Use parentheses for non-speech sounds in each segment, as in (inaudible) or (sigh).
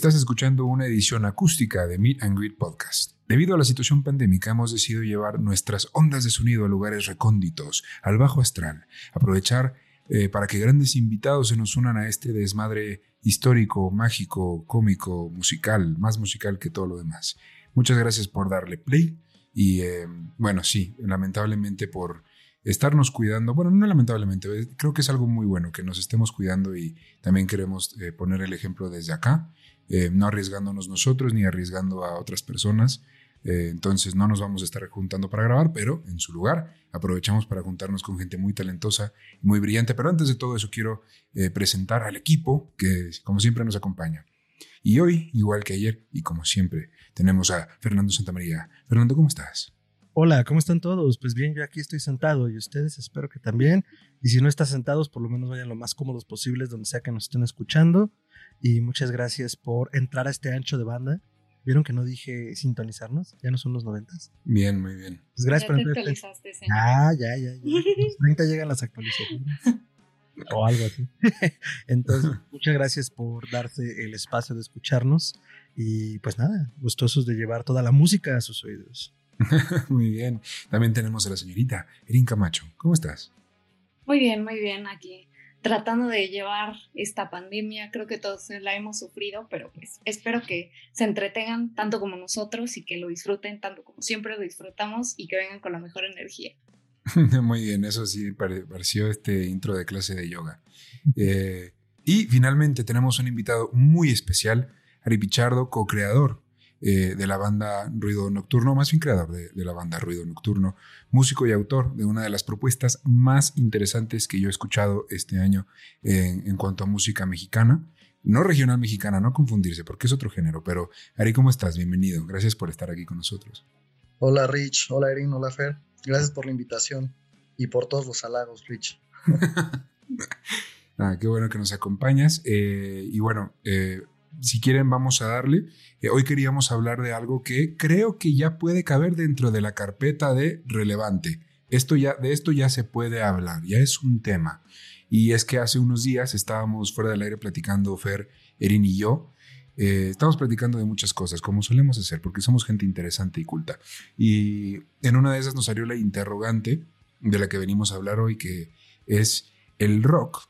Estás escuchando una edición acústica de Meet and Greet Podcast. Debido a la situación pandémica, hemos decidido llevar nuestras ondas de sonido a lugares recónditos, al bajo astral, aprovechar eh, para que grandes invitados se nos unan a este desmadre histórico, mágico, cómico, musical, más musical que todo lo demás. Muchas gracias por darle play y eh, bueno, sí, lamentablemente por estarnos cuidando, bueno, no lamentablemente, eh, creo que es algo muy bueno que nos estemos cuidando y también queremos poner el ejemplo desde acá eh, no arriesgándonos nosotros ni arriesgando a otras personas. Eh, entonces no nos vamos a estar juntando para grabar, pero en su lugar aprovechamos para juntarnos con gente muy talentosa muy brillante. Pero antes de todo eso quiero eh, presentar al equipo que como siempre nos acompaña. Y hoy, igual que ayer y como siempre, tenemos a Fernando Santamaría. Fernando, ¿cómo estás? Hola, ¿cómo están todos? Pues bien, yo aquí estoy sentado y ustedes espero que también. Y si no están sentados, por lo menos vayan lo más cómodos posibles donde sea que nos estén escuchando y muchas gracias por entrar a este ancho de banda. ¿Vieron que no dije sintonizarnos? Ya no son los noventas. Bien, muy bien. Pues gracias por entrar. Ah, ya, ya, ya. (laughs) Los 30 llegan las actualizaciones. o algo así. (laughs) Entonces, (laughs) muchas gracias por darse el espacio de escucharnos. Y pues nada, gustosos de llevar toda la música a sus oídos. (laughs) muy bien. También tenemos a la señorita Erin Camacho. ¿Cómo estás? Muy bien, muy bien aquí tratando de llevar esta pandemia. Creo que todos la hemos sufrido, pero pues espero que se entretengan tanto como nosotros y que lo disfruten tanto como siempre lo disfrutamos y que vengan con la mejor energía. (laughs) Muy bien, eso sí pareció este intro de clase de yoga. Eh, y finalmente tenemos un invitado muy especial, Ari Pichardo, co-creador eh, de la banda Ruido Nocturno, más bien creador de, la banda Ruido Nocturno, músico y autor de una de las propuestas más interesantes que yo he escuchado este año en, cuanto a música mexicana. No regional mexicana, no confundirse, porque es otro género, pero Ari, ¿cómo estás? Bienvenido. Gracias por estar aquí con nosotros. Hola Rich, hola Erin, hola Fer. Gracias por la invitación y por todos los halagos, Rich. (laughs) ah, qué bueno que nos acompañas. Eh, y bueno, eh, si quieren vamos a darle. Eh, hoy queríamos hablar de algo que creo que ya puede caber dentro de la carpeta de relevante. Esto ya, de esto ya se puede hablar, ya es un tema. Y es que hace unos días estábamos fuera del aire platicando, Fer, Erin y yo. Eh, estamos platicando de muchas cosas, como solemos hacer, porque somos gente interesante y culta. Y en una de esas nos salió la interrogante de la que venimos a hablar hoy, que es el rock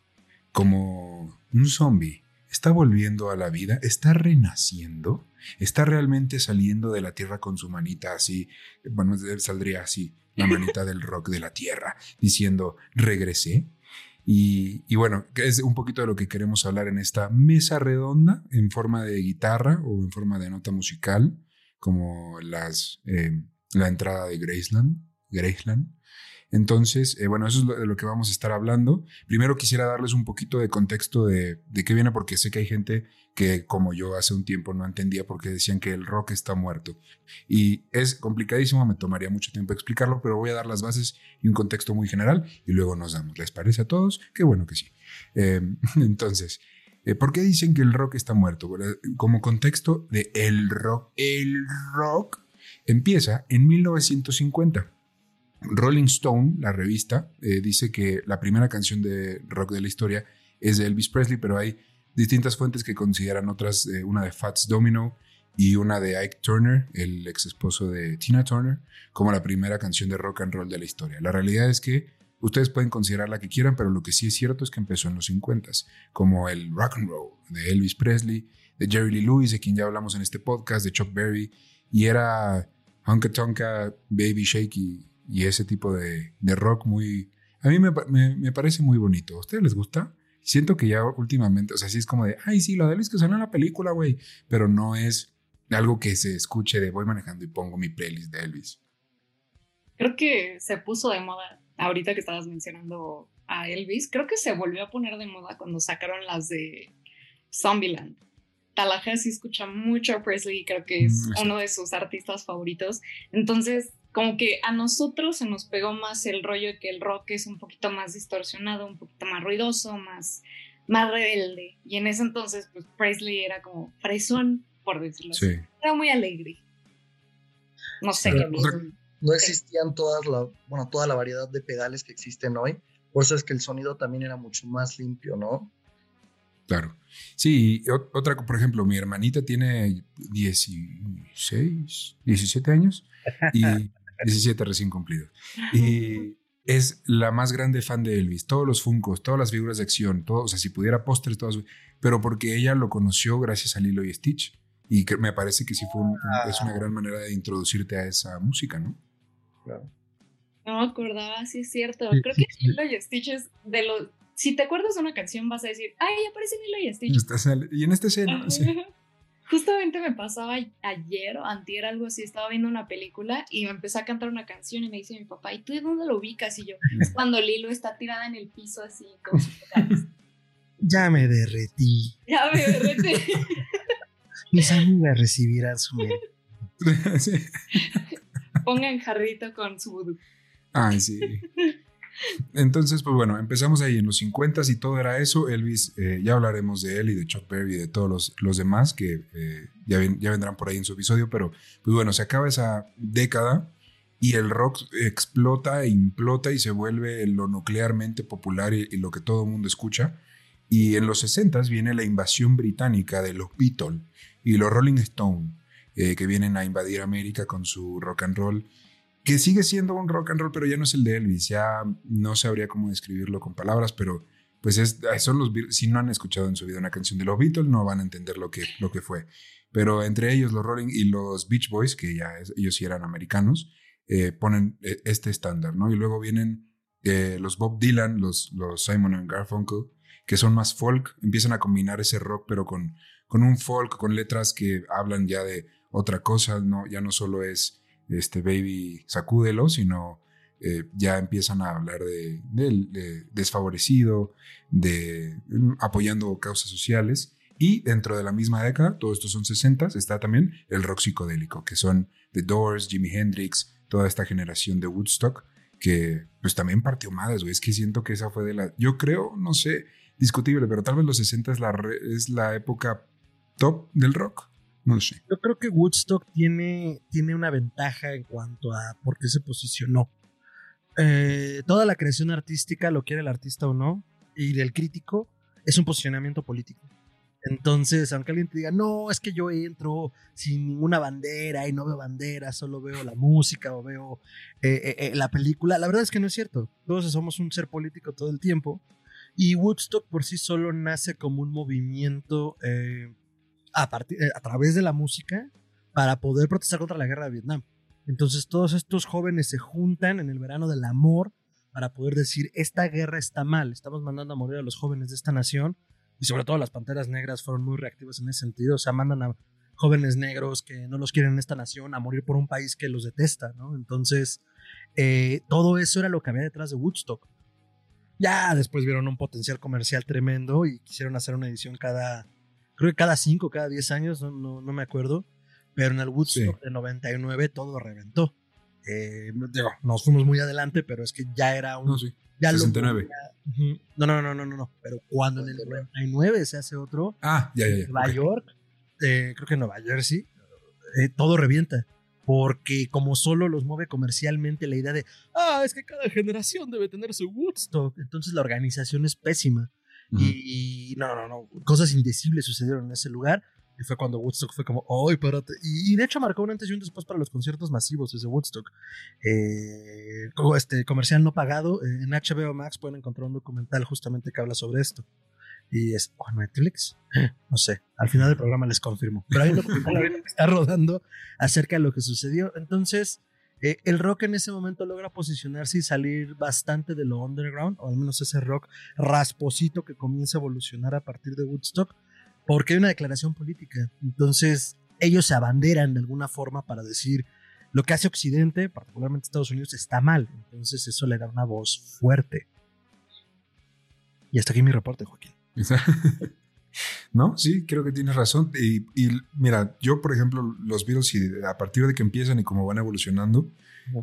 como un zombie está volviendo a la vida, está renaciendo, está realmente saliendo de la tierra con su manita así, bueno, saldría así, la (laughs) manita del rock de la tierra, diciendo, regresé. Y, bueno, es un poquito de lo que queremos hablar en esta mesa redonda en forma de guitarra o en forma de nota musical, como las, eh, la entrada de Graceland, Graceland entonces, eh, bueno, eso es de lo que vamos a estar hablando. Primero quisiera darles un poquito de contexto de, qué viene, porque sé que hay gente que, como yo hace un tiempo, no entendía por qué decían que el rock está muerto. Y es complicadísimo, me tomaría mucho tiempo explicarlo, pero voy a dar las bases y un contexto muy general y luego nos damos. ¿Les parece a todos? Qué bueno que sí. Em, (laughs) entonces, eh, ¿por qué dicen que el rock está muerto? Como contexto de el rock, el rock empieza en 1950 Rolling Stone, la revista, eh, dice que la primera canción de rock de la historia es de Elvis Presley, pero hay distintas fuentes que consideran otras, eh, una de Fats Domino y una de Ike Turner, el ex esposo de Tina Turner, como la primera canción de rock and roll de la historia. La realidad es que ustedes pueden considerar la que quieran, pero lo que sí es cierto es que empezó en los 50, como el rock and roll de Elvis Presley, de Jerry Lee Lewis, de quien ya hablamos en este podcast, de Chuck Berry, y era Honka Tonka, Baby Shaky y ese tipo de, rock muy... A mí me, parece muy bonito. ¿A ustedes les gusta? Siento que ya últimamente, o sea, sí es como de, ay, sí, lo de Elvis que suena en la película, güey, pero no es algo que se escuche de voy manejando y pongo mi playlist de Elvis. Creo que se puso de moda ahorita que estabas mencionando a Elvis. Creo que se volvió a poner de moda cuando sacaron las de Zombieland. Tallahassee escucha mucho a Presley y creo que es Mm, uno de sus artistas favoritos. Entonces, como que a nosotros se nos pegó más el rollo de que el rock es un poquito más distorsionado, un poquito más ruidoso, más, más rebelde. Y en ese entonces, pues Presley era como fresón, por decirlo así. Sí. Era muy alegre. No sé Pero, qué. o sea, no existían todas la, bueno, toda la variedad de pedales que existen hoy. Por eso es que el sonido también era mucho más limpio, ¿no? Claro. Sí, otra, por ejemplo, mi hermanita tiene 16, 17 años y (laughs) 17 recién cumplido. (laughs) Y es la más grande fan de Elvis. Todos los Funkos, todas las figuras de acción, todo, o sea, si pudiera pósters, todas. Pero porque ella lo conoció gracias a Lilo y Stitch. Y que me parece que sí fue un- un- es una gran manera de introducirte a esa música, ¿no? Claro. No me acordaba, sí es cierto. Sí, Creo sí, que sí. Lilo y Stitch es de los. Si te acuerdas de una canción, vas a decir, ¡ay, aparece Lilo y Stitch! Y en esta escena, sí. (laughs) Justamente me pasaba ayer o antier algo así, estaba viendo una película y me empezó a cantar una canción y me dice mi papá, ¿y tú de dónde lo ubicas? Y yo, es cuando Lilo está tirada en el piso así con sus. Ya me derretí. Ya me derrete. (laughs) Mis amigas recibirán su. (laughs) Pongan jarrito con su vudú. Ay, sí. Entonces, pues bueno, empezamos ahí en los 50 y todo era eso. Elvis, eh, ya hablaremos de él y de Chuck Berry y de todos los, los demás que eh, ya, ven- ya vendrán por ahí en su episodio, pero pues bueno, se acaba esa década y el rock explota e implota y se vuelve lo nuclearmente popular y, lo que todo el mundo escucha. Y en los 60 viene la invasión británica de los Beatles y los Rolling Stone, eh, que vienen a invadir América con su rock and roll que sigue siendo un rock and roll, pero ya no es el de Elvis. Ya no sabría cómo describirlo con palabras, pero pues es, son los, si no han escuchado en su vida una canción de los Beatles, no van a entender lo que, lo que fue. Pero entre ellos, los Rolling y los Beach Boys, que ya es- ellos sí eran americanos, eh, ponen eh, este estándar, ¿no? Y luego vienen eh, los Bob Dylan, los, los Simon and Garfunkel, que son más folk, empiezan a combinar ese rock, pero con, con un folk, con letras que hablan ya de otra cosa, no, ya no solo es este baby sacúdelo, sino eh, ya empiezan a hablar de, del de desfavorecido, de mm, apoyando causas sociales. Y dentro de la misma década, todos estos son 60, está también el rock psicodélico, que son The Doors, Jimi Hendrix, toda esta generación de Woodstock, que pues también partió madres, güey. Es que siento que esa fue de la... Yo creo, no sé, discutible, pero tal vez los 60 es la, re- es la época top del rock. No sé. Yo creo que Woodstock tiene, tiene una ventaja en cuanto a por qué se posicionó. Eh, toda la creación artística, lo quiere el artista o no, y del crítico, es un posicionamiento político. Entonces, aunque alguien te diga, no, es que yo entro sin ninguna bandera y no veo bandera, solo veo la música o veo eh, eh, eh, la película, la verdad es que no es cierto. Todos somos un ser político todo el tiempo. Y Woodstock por sí solo nace como un movimiento eh, a, partir- eh, a través de la música para poder protestar contra la guerra de Vietnam. Entonces todos estos jóvenes se juntan en el verano del amor para poder decir, esta guerra está mal, estamos mandando a morir a los jóvenes de esta nación y sobre todo las Panteras Negras fueron muy reactivas en ese sentido, o sea, mandan a jóvenes negros que no los quieren en esta nación a morir por un país que los detesta, ¿no? Entonces, eh, todo eso era lo que había detrás de Woodstock. Ya después vieron un potencial comercial tremendo y quisieron hacer una edición cada, creo que cada 5, cada 10 años, no, no, no me acuerdo, pero en el Woodstock de 99 todo reventó. Eh, digo, nos fuimos muy adelante, pero es que ya era un... No, sí. ya lo- 69. Ujú. No, no, no, no, no, no. Pero cuando en el 99 se hace otro, Ah, ya, ya, ya. en Nueva. York, eh, creo que en Nueva Jersey, eh, todo revienta. Porque como solo los mueve comercialmente la idea de, ah, es que cada generación debe tener su Woodstock. Entonces la organización es pésima. Y, y no, no, no, cosas indecibles sucedieron en ese lugar. Y fue cuando Woodstock fue como, ¡ay, espérate! Y, y de hecho marcó un antes y un después para los conciertos masivos desde Woodstock. Eh, como este comercial no pagado, eh, en HBO Max pueden encontrar un documental justamente que habla sobre esto. Y es, ¿o en Netflix? No sé, al final del programa les confirmo. Pero hay un documental (laughs) que está rodando acerca de lo que sucedió. Entonces, eh, el rock en ese momento logra posicionarse y salir bastante de lo underground, o al menos ese rock rasposito que comienza a evolucionar a partir de Woodstock, porque hay una declaración política. Entonces, ellos se abanderan de alguna forma para decir lo que hace Occidente, particularmente Estados Unidos, está mal. Entonces, eso le da una voz fuerte. Y hasta aquí mi reporte, Joaquín. (laughs) No, sí, creo que tienes razón. Y, y mira, yo, por ejemplo, los y a partir de que empiezan y cómo van evolucionando,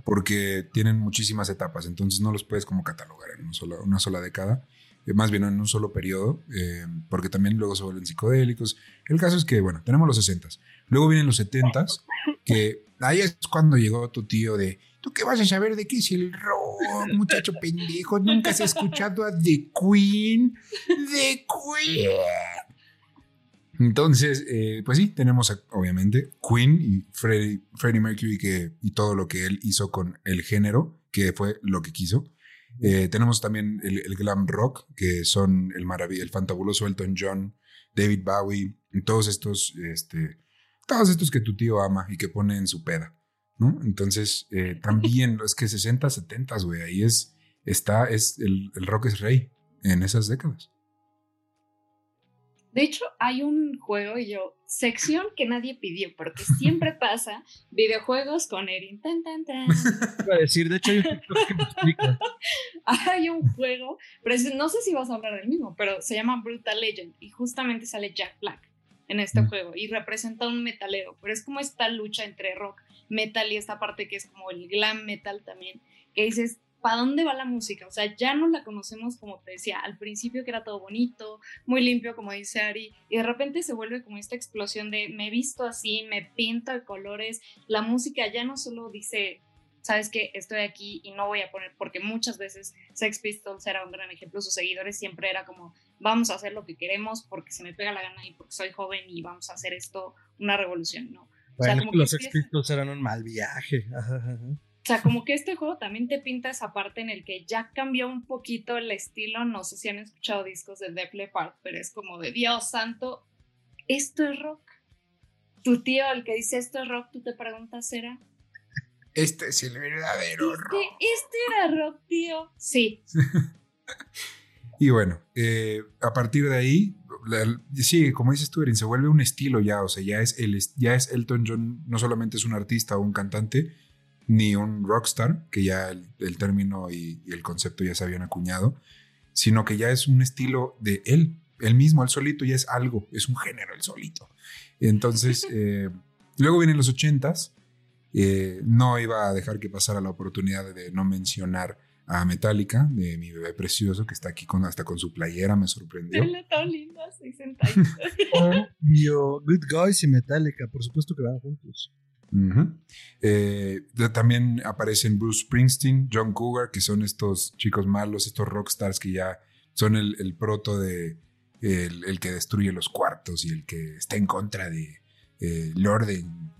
porque tienen muchísimas etapas, entonces no los puedes como catalogar en una sola, una sola década, eh, más bien en un solo periodo, eh, porque también luego se vuelven psicodélicos. El caso es que, bueno, tenemos los 60 luego vienen los 70 que ahí es cuando llegó tu tío de, ¿tú qué vas a saber de qué es el rock, muchacho pendejo? Nunca has escuchado a The Queen, The Queen. Entonces, eh, pues sí, tenemos obviamente Queen y Freddie, Mercury que, y todo lo que él hizo con el género, que fue lo que quiso. Eh, tenemos también el, glam rock, que son el, el fantabuloso Elton John, David Bowie, y todos estos, este, todos estos que tu tío ama y que pone en su peda, ¿no? Entonces, eh, (laughs) también es que 60, 70, güey, ahí es, está, es, el, el rock es rey en esas décadas. De hecho, hay un juego y yo, sección que nadie pidió, porque siempre (laughs) pasa videojuegos con Erin. Tan, tan, tan. (laughs) A decir, de hecho, hay un que me explica. (laughs) Hay un juego, pero no sé si vas a hablar del mismo, pero se llama Brutal Legend y justamente sale Jack Black en este mm. juego y representa un metalero, pero es como esta lucha entre rock, metal y esta parte que es como el glam metal también, que dices, ¿para dónde va la música? O sea, ya no la conocemos como te decía, al principio que era todo bonito, muy limpio, como dice Ari, y de repente se vuelve como esta explosión de me visto así, me pinto de colores, la música ya no solo dice, sabes que estoy aquí y no voy a poner, porque muchas veces Sex Pistols era un gran ejemplo, sus seguidores siempre era como, vamos a hacer lo que queremos porque se me pega la gana y porque soy joven y vamos a hacer esto una revolución, ¿no? o sea, como los Sex Pistols eran un mal viaje. O sea, como que este juego también te pinta esa parte en el que ya cambió un poquito el estilo. No sé si han escuchado discos de Def Leppard, pero es como de Dios santo, esto es rock. Tu tío, el que dice esto es rock, tú te preguntas, ¿era? Este es el verdadero este, rock. Este era rock, tío. Sí. (laughs) y bueno, eh, a partir de ahí, sí, como dices tú, Erin, se vuelve un estilo ya. O sea, ya es, el, ya es Elton John, no solamente es un artista o un cantante, ni un rockstar, que ya el, término y, el concepto ya se habían acuñado, sino que ya es un estilo de él, él mismo, él solito ya es algo, es un género el solito. Entonces, (laughs) eh, luego vienen los ochentas, eh, no iba a dejar que pasara la oportunidad de no mencionar a Metallica, de mi bebé precioso, que está aquí con, hasta con su playera, me sorprendió. linda, Good Guys y Metallica, por supuesto que van juntos. Eh, también aparecen Bruce Springsteen, John Cougar, que son estos chicos malos, estos rockstars que ya son el, proto de el, que destruye los cuartos y el que está en contra de eh, el orden,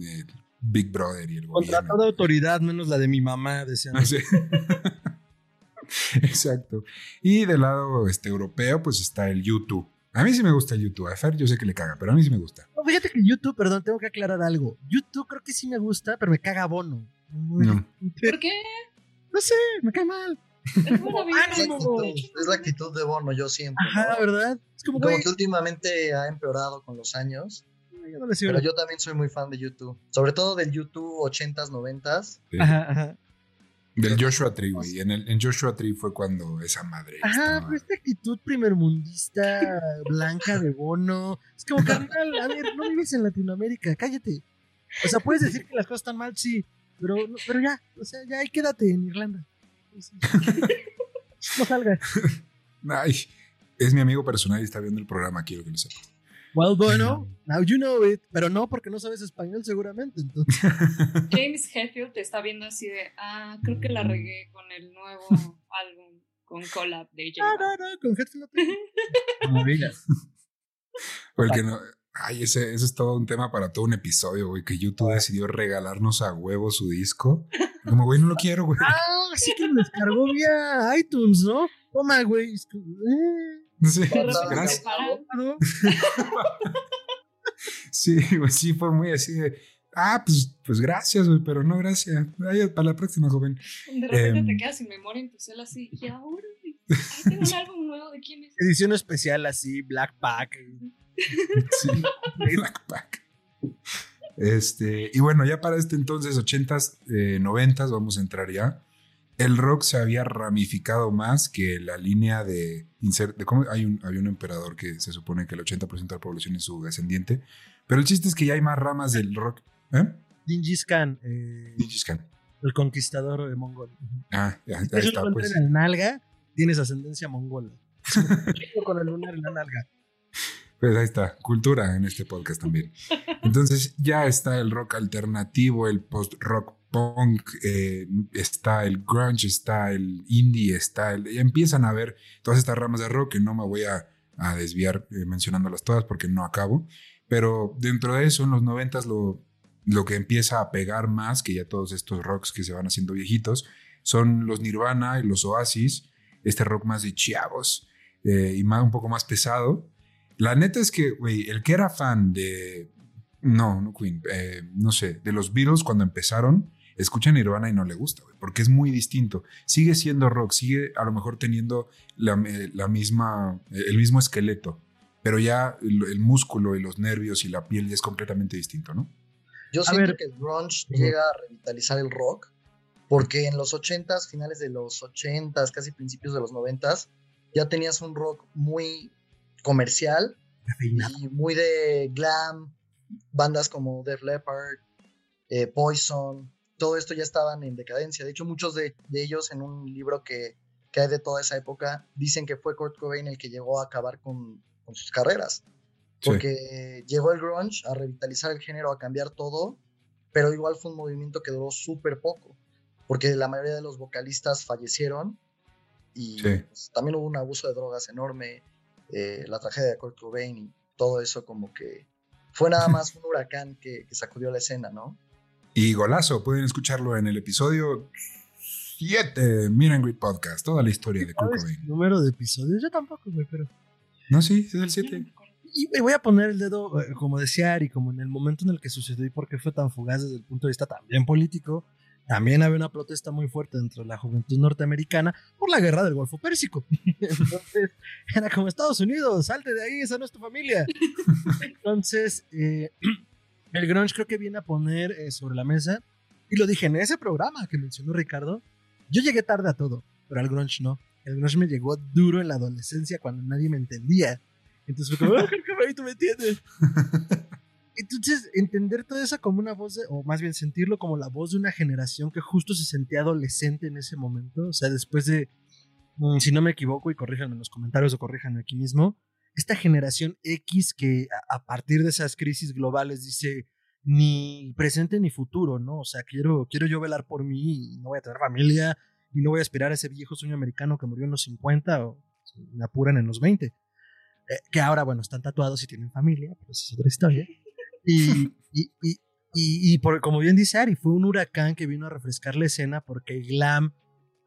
Big Brother y el Contra toda autoridad, menos la de mi mamá, decían. (laughs) Exacto. Y del lado este, europeo, pues está el YouTube. A mí sí me gusta YouTube. A Fer yo sé que le caga, pero a mí sí me gusta. No, fíjate que YouTube, perdón, tengo que aclarar algo. YouTube creo que sí me gusta, pero me caga Bono. ¿Por qué? No sé, me cae mal. Es, la actitud, de Bono, yo siento. Ajá, ¿verdad? Es como, que últimamente ha empeorado con los años. pero yo también soy muy fan de YouTube. Sobre todo del YouTube 80s, 90s. Ajá, ajá. Del Joshua Tree, güey. En, en Joshua Tree fue cuando esa madre. Ajá, pero esta actitud primermundista, blanca de bono. Es como, carnal, a ver, no vives en Latinoamérica, cállate. O sea, puedes decir que las cosas están mal, sí, pero, pero ya, o sea, ya ahí quédate en Irlanda. No salgas. (laughs) Ay, es mi amigo personal y está viendo el programa, quiero que lo sepa. Well, bueno, now you know it. Pero no, porque no sabes español seguramente. Entonces. (laughs) James Hetfield te está viendo así de, ah, creo que la regué con el nuevo (laughs) álbum con collab de J. No, no, no, con Hetfield no (laughs) Porque no, ay, ese, ese es todo un tema para todo un episodio, güey, que YouTube decidió regalarnos a huevo su disco. Como, güey, no lo quiero, güey. Ah, sí que lo descargó vía iTunes, ¿no? Toma, güey. Eh. Sí, gracias. (laughs) sí, sí, fue muy así de, ah, pues, pues gracias, güey, pero no gracias. para la próxima, joven. De repente te em, quedas sin memoria en tu cel así, y ahora, tengo un (laughs) álbum nuevo de quién es. Edición especial así, Black Pack. (laughs) Sí, Black Pack. Este, y bueno, ya para este entonces, 80s, 90s, vamos a entrar ya. El rock se había ramificado más que la línea de, de cómo hay un, había un emperador que se supone que el 80% de la población es su descendiente, pero el chiste es que ya hay más ramas del rock. ¿Eh? Khan. Eh, Khan. El conquistador de mongol. Ah, ya, ya está. Pues. en el nalga, tienes ascendencia mongola. (laughs) con el lunar en la nalga. Pues ahí está, cultura en este podcast también. Entonces ya está el rock alternativo, el post-rock punk, eh, está el grunge, está el indie, está el... Ya empiezan a ver todas estas ramas de rock que no me voy a, desviar eh, mencionándolas todas porque no acabo. Pero dentro de eso, en los noventas, lo, lo que empieza a pegar más que ya todos estos rocks que se van haciendo viejitos son los Nirvana y los Oasis, este rock más de chavos eh, y más, un poco más pesado. La neta es que, güey, el que era fan de. No, no Queen, no sé, de los Beatles cuando empezaron, escucha Nirvana y no le gusta, porque es muy distinto. Sigue siendo rock, sigue a lo mejor teniendo la, misma, el mismo esqueleto, pero ya el, músculo y los nervios y la piel ya es completamente distinto, ¿no? Yo siento que el grunge llega a revitalizar el rock, porque en los 80s, finales de los 80s, casi principios de los 90s, ya tenías un rock muy comercial y muy de glam, bandas como Def Leppard, eh, Poison, todo esto ya estaban en decadencia. De hecho, muchos de, ellos en un libro que, que, hay de toda esa época dicen que fue Kurt Cobain el que llegó a acabar con, sus carreras. Porque llegó el grunge a revitalizar el género, a cambiar todo, pero igual fue un movimiento que duró súper poco, porque la mayoría de los vocalistas fallecieron y pues, también hubo un abuso de drogas enorme, eh, la tragedia de Kurt Cobain y todo eso como que fue nada (laughs) más un huracán que, que sacudió la escena, ¿no? Y golazo, pueden escucharlo en el episodio 7 Miren Great Podcast, toda la historia de Kurt Cobain. Número de episodios, yo tampoco, güey, pero. No, sí, es el 7. Y me voy a poner el dedo, eh, como decía Ari, como en el momento en el que sucedió y por qué fue tan fugaz desde el punto de vista también político. También había una protesta muy fuerte dentro de la juventud norteamericana por la guerra del Golfo Pérsico. (laughs) Entonces, era como Estados Unidos, salte de ahí, esa no es tu familia. (laughs) Entonces, eh, el grunge creo que viene a poner eh, sobre la mesa, y lo dije en ese programa que mencionó Ricardo, yo llegué tarde a todo, pero al grunge no. El grunge me llegó duro en la adolescencia cuando nadie me entendía. Entonces fue como, ah, tú me entiendes. (laughs) Entonces, entender todo eso como una voz, de, o más bien sentirlo como la voz de una generación que justo se sentía adolescente en ese momento, o sea, después de, mm, si no me equivoco, y corríjanme en los comentarios o corríjanme aquí mismo, esta generación X que a partir de esas crisis globales dice ni presente ni futuro, ¿no? O sea, quiero, quiero yo velar por mí y no voy a tener familia y no voy a aspirar a ese viejo sueño americano que murió en los 50 o me apuran en los 20. Eh, que ahora, bueno, están tatuados y tienen familia, pero esa es otra historia. (laughs) Y, y, y, y, por, como bien dice Ari, fue un huracán que vino a refrescar la escena porque glam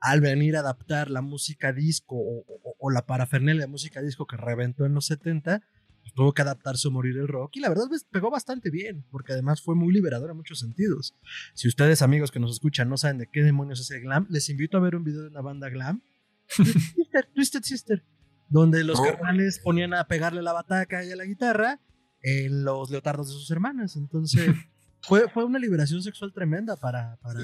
al venir a adaptar la música disco o, la parafernalia de música disco que reventó en los 70, pues tuvo que adaptarse o morir el rock. Y la verdad pues, pegó bastante bien, porque además fue muy liberador en muchos sentidos. Si ustedes, amigos que nos escuchan, no saben de qué demonios es el glam, les invito a ver un video de una banda glam, (laughs) Twisted Sister, donde los oh. carnales ponían a pegarle la bataca y a la guitarra en los leotardos de sus hermanas. Entonces, (laughs) fue, fue una liberación sexual tremenda para, para,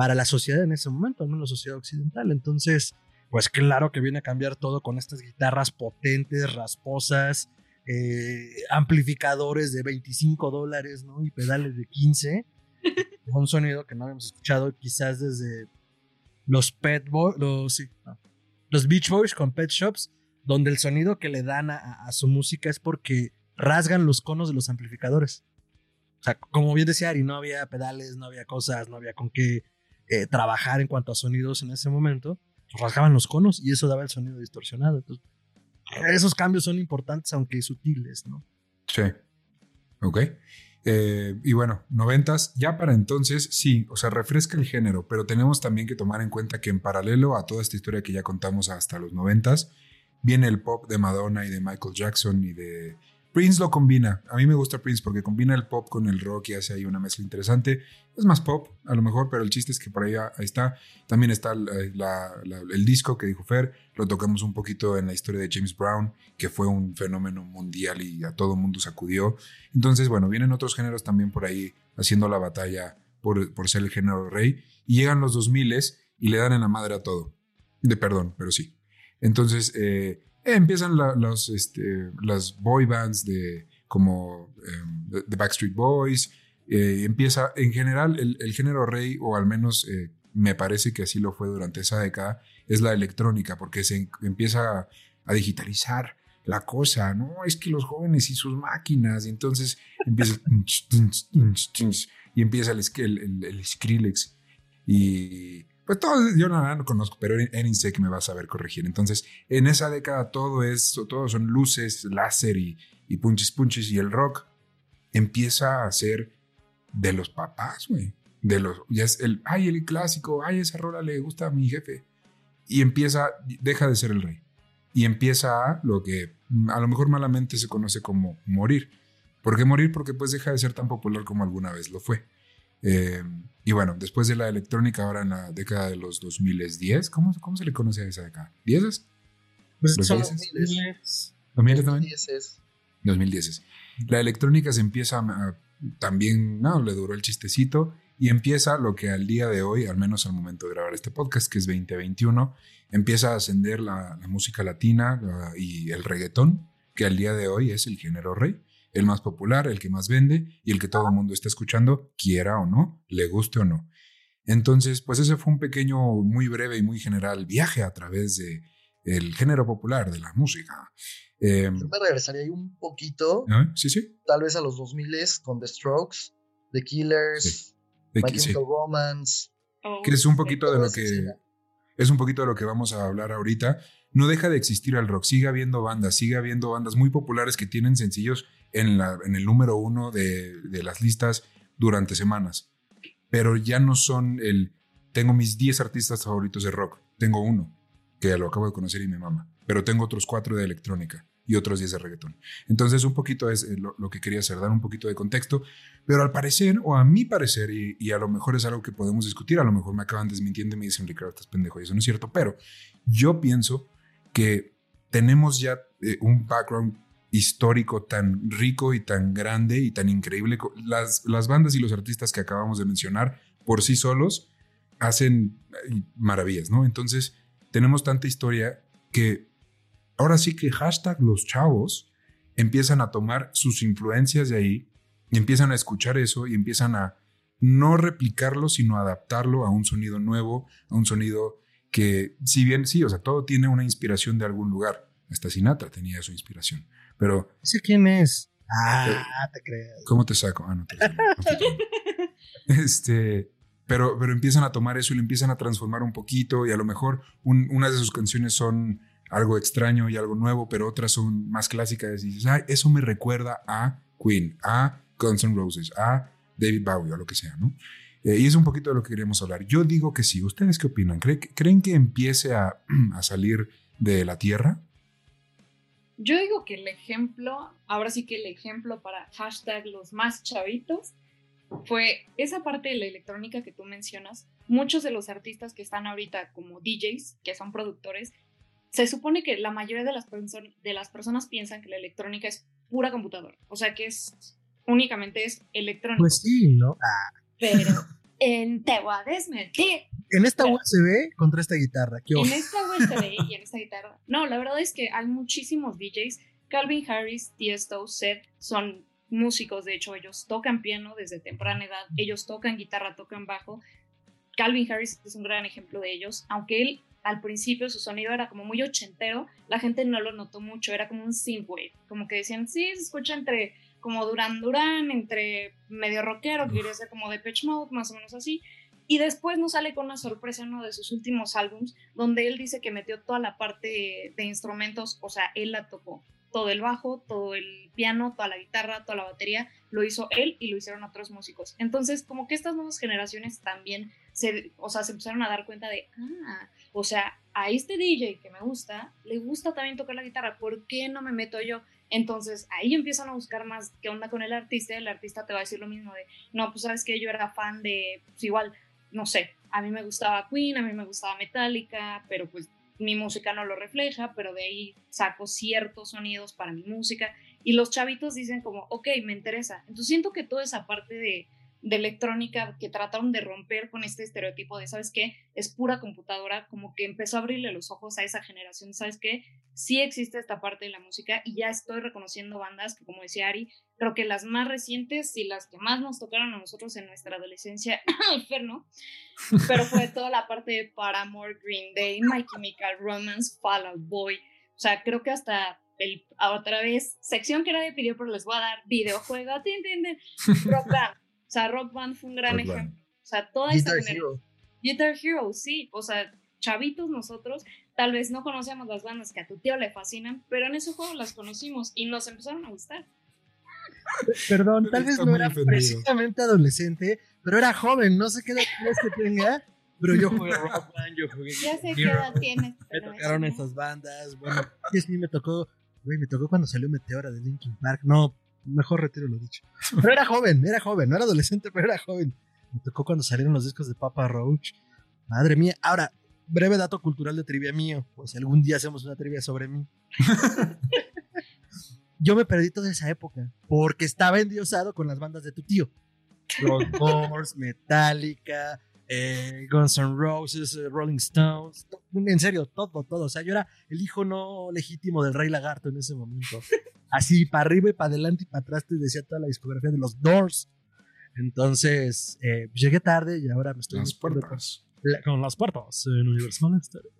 para la sociedad en ese momento, al menos la sociedad occidental. Entonces, pues claro que viene a cambiar todo con estas guitarras potentes, rasposas, eh, amplificadores de 25 dólares, ¿no? Y pedales de 15. (laughs) un sonido que no habíamos escuchado quizás desde los Pet Boys, los, los Beach Boys con Pet Shops, donde el sonido que le dan a, su música es porque rasgan los conos de los amplificadores. O sea, como bien decía Ari, no había pedales, no había cosas, no había con qué eh, trabajar en cuanto a sonidos en ese momento, pues rasgaban los conos y eso daba el sonido distorsionado. Entonces, esos cambios son importantes, aunque sutiles, ¿no? Sí. Ok. Eh, y bueno, noventas, ya para entonces sí, o sea, refresca el género, pero tenemos también que tomar en cuenta que en paralelo a toda esta historia que ya contamos hasta los noventas, viene el pop de Madonna y de Michael Jackson y de Prince lo combina. A mí me gusta Prince porque combina el pop con el rock y hace ahí una mezcla interesante. Es más pop, a lo mejor, pero el chiste es que por ahí, está. También está el disco que dijo Fer. Lo tocamos un poquito en la historia de James Brown, que fue un fenómeno mundial y a todo mundo sacudió. Entonces, bueno, vienen otros géneros también por ahí haciendo la batalla por, por ser el género rey. Y llegan los 2000 y le dan en la madre a todo. De perdón, pero sí. Entonces eh, empiezan los, este, las boy bands de como The em, Backstreet Boys. Eh, empieza, en general, el, el, género rey, o al menos eh, me parece que así lo fue durante esa década, es la electrónica, porque se empieza a digitalizar la cosa, ¿no? Es que los jóvenes y sus máquinas, y entonces empieza (laughs) y empieza el, el, el, Skrillex y pues todo, yo no, no conozco, pero sé que me va a saber corregir. Entonces, en esa década todo es, todo son luces, láser y, y punches punches y el rock empieza a ser de los papás, güey. De los, ya es el, ay, el clásico, ay, esa rola le gusta a mi jefe. Y empieza, deja de ser el rey y empieza a lo que a lo mejor malamente se conoce como morir. ¿Por qué morir? Porque pues deja de ser tan popular como alguna vez lo fue. Eh, y bueno, después de la electrónica, ahora en la década de los 2010, ¿cómo, cómo se le conoce a esa década? ¿10? Pues ¿Los son 10? 2010 también? 2010. La electrónica se empieza a, también, no, le duró el chistecito y empieza lo que al día de hoy, al menos al momento de grabar este podcast, que es 2021, empieza a ascender la, música latina y el reggaetón, que al día de hoy es el género rey, el más popular, el que más vende y el que todo el mundo está escuchando, quiera o no, le guste o no. Entonces, pues ese fue un pequeño, muy breve y muy general viaje a través de el género popular de la música. Em, Yo me regresaría ahí un poquito. Sí, sí. Tal vez a los 2000 con The Strokes, The Killers, My Chemical Romance. Oh, que es un poquito de lo que es un poquito de lo que vamos a hablar ahorita. No deja de existir el rock, sigue habiendo bandas, sigue habiendo bandas muy populares que tienen sencillos en, la, en el número uno de, de las listas durante semanas. Pero ya no son el, tengo mis 10 artistas favoritos de rock, tengo uno, que lo acabo de conocer y me mama, pero tengo otros cuatro de electrónica y otros 10 de reggaetón. Entonces, un poquito es eh, lo, que quería hacer, dar un poquito de contexto, pero al parecer, o a mi parecer, y, a lo mejor es algo que podemos discutir, a lo mejor me acaban desmintiendo y me dicen, Ricardo, estás pendejo, y eso no es cierto, pero yo pienso que tenemos ya eh, un background histórico tan rico y tan grande y tan increíble. Las, las bandas y los artistas que acabamos de mencionar por sí solos hacen maravillas, ¿no? Entonces, tenemos tanta historia que ahora sí que hashtag los chavos empiezan a tomar sus influencias de ahí y empiezan a escuchar eso y empiezan a no replicarlo, sino adaptarlo a un sonido nuevo, a un sonido que, si bien sí, o sea, todo tiene una inspiración de algún lugar. Hasta Sinatra tenía su inspiración. Pero. ¿Ese quién es? Ah, te creas. ¿Cómo te saco? Ah, no te, (laughs) Este. Pero, pero empiezan a tomar eso y lo empiezan a transformar un poquito. Y a lo mejor una de sus canciones son algo extraño y algo nuevo, pero otras son más clásicas y dices, Ay, eso me recuerda a Queen, a Guns N' Roses, a David Bowie o lo que sea, ¿no? Eh, y es un poquito de lo que queríamos hablar. Yo digo que sí. ¿Ustedes qué opinan? ¿Creen que empiece a, (clears throat) a salir de la Tierra? Yo digo que el ejemplo, ahora sí que el ejemplo para hashtag los más chavitos, fue esa parte de la electrónica que tú mencionas. Muchos de los artistas que están ahorita como DJs, que son productores, se supone que la mayoría de las, de las personas piensan que la electrónica es pura computadora, o sea que es únicamente es electrónica. Pues sí, ¿no? Ah. Pero en, te voy a desmentir. En esta USB contra esta guitarra. en esta USB y en esta guitarra. No, la verdad es que hay muchísimos DJs. Calvin Harris, Tiesto, Seth son músicos, de hecho ellos tocan piano desde temprana edad, ellos tocan guitarra, tocan bajo. Calvin Harris es un gran ejemplo de ellos, aunque él al principio su sonido era como muy ochentero, la gente no lo notó mucho, era como un synthwave, como que decían, sí, se escucha entre como Duran Duran, entre medio rockero, que quería ser como de Pitch Mode, más o menos así. Y después nos sale con una sorpresa en uno de sus últimos álbums, donde él dice que metió toda la parte de instrumentos, o sea, él la tocó. Todo el bajo, todo el piano, toda la guitarra, toda la batería, lo hizo él y lo hicieron otros músicos. Entonces, como que estas nuevas generaciones también se, o sea, se empezaron a dar cuenta de, ah, o sea, a este DJ que me gusta, le gusta también tocar la guitarra, ¿por qué no me meto yo? Entonces ahí empiezan a buscar más qué onda con el artista, el artista te va a decir lo mismo de, no, pues sabes que yo era fan de, pues igual, no sé, a mí me gustaba Queen, a mí me gustaba Metallica, pero pues mi música no lo refleja, pero de ahí saco ciertos sonidos para mi música y los chavitos dicen como, ok, me interesa. Entonces siento que toda esa parte de de electrónica que trataron de romper con este estereotipo de, ¿sabes qué? Es pura computadora, como que empezó a abrirle los ojos a esa generación, ¿sabes qué? Sí existe esta parte de la música y ya estoy reconociendo bandas que, como decía Ari, creo que las más recientes y las que más nos tocaron a nosotros en nuestra adolescencia, (laughs) inferno, pero fue toda la parte de Paramore, Green Day, My Chemical Romance, Fall Out Boy, o sea, creo que hasta el, otra vez, sección que nadie pidió, pero les voy a dar videojuego, tin, rock band. O sea, Rock Band fue un gran Rock ejemplo. Band. O sea, toda Guitar esa Hero. generación. Guitar Hero, sí. O sea, chavitos nosotros, tal vez no conocíamos las bandas que a tu tío le fascinan, pero en ese juego las conocimos y nos empezaron a gustar. Perdón, tal vez no era ofendido. precisamente adolescente, pero era joven. No sé qué edad que tenga, pero yo jugué Rock Band, yo jugué Ya sé qué edad tienes. Me tocaron esas bandas. Bueno, sí, sí, me tocó. Güey, me tocó cuando salió Meteora de Linkin Park. No, mejor retiro lo dicho. Pero era joven, era joven. No era adolescente, pero era joven. Me tocó cuando salieron los discos de Papa Roach. Madre mía. Ahora, breve dato cultural de trivia mío. Pues si algún día hacemos una trivia sobre mí. (laughs) Yo me perdí toda esa época porque estaba endiosado con las bandas de tu tío. Los (laughs) Doors, Metallica, eh, Guns N' Roses, eh, Rolling Stones. to- En serio, todo, todo. O sea, yo era el hijo no legítimo del Rey Lagarto en ese momento. (laughs) Así, para arriba y para adelante y para atrás te decía toda la discografía de los Doors. Entonces, eh, llegué tarde y ahora me estoy Las puertas. con las puertas en Universal Stereo.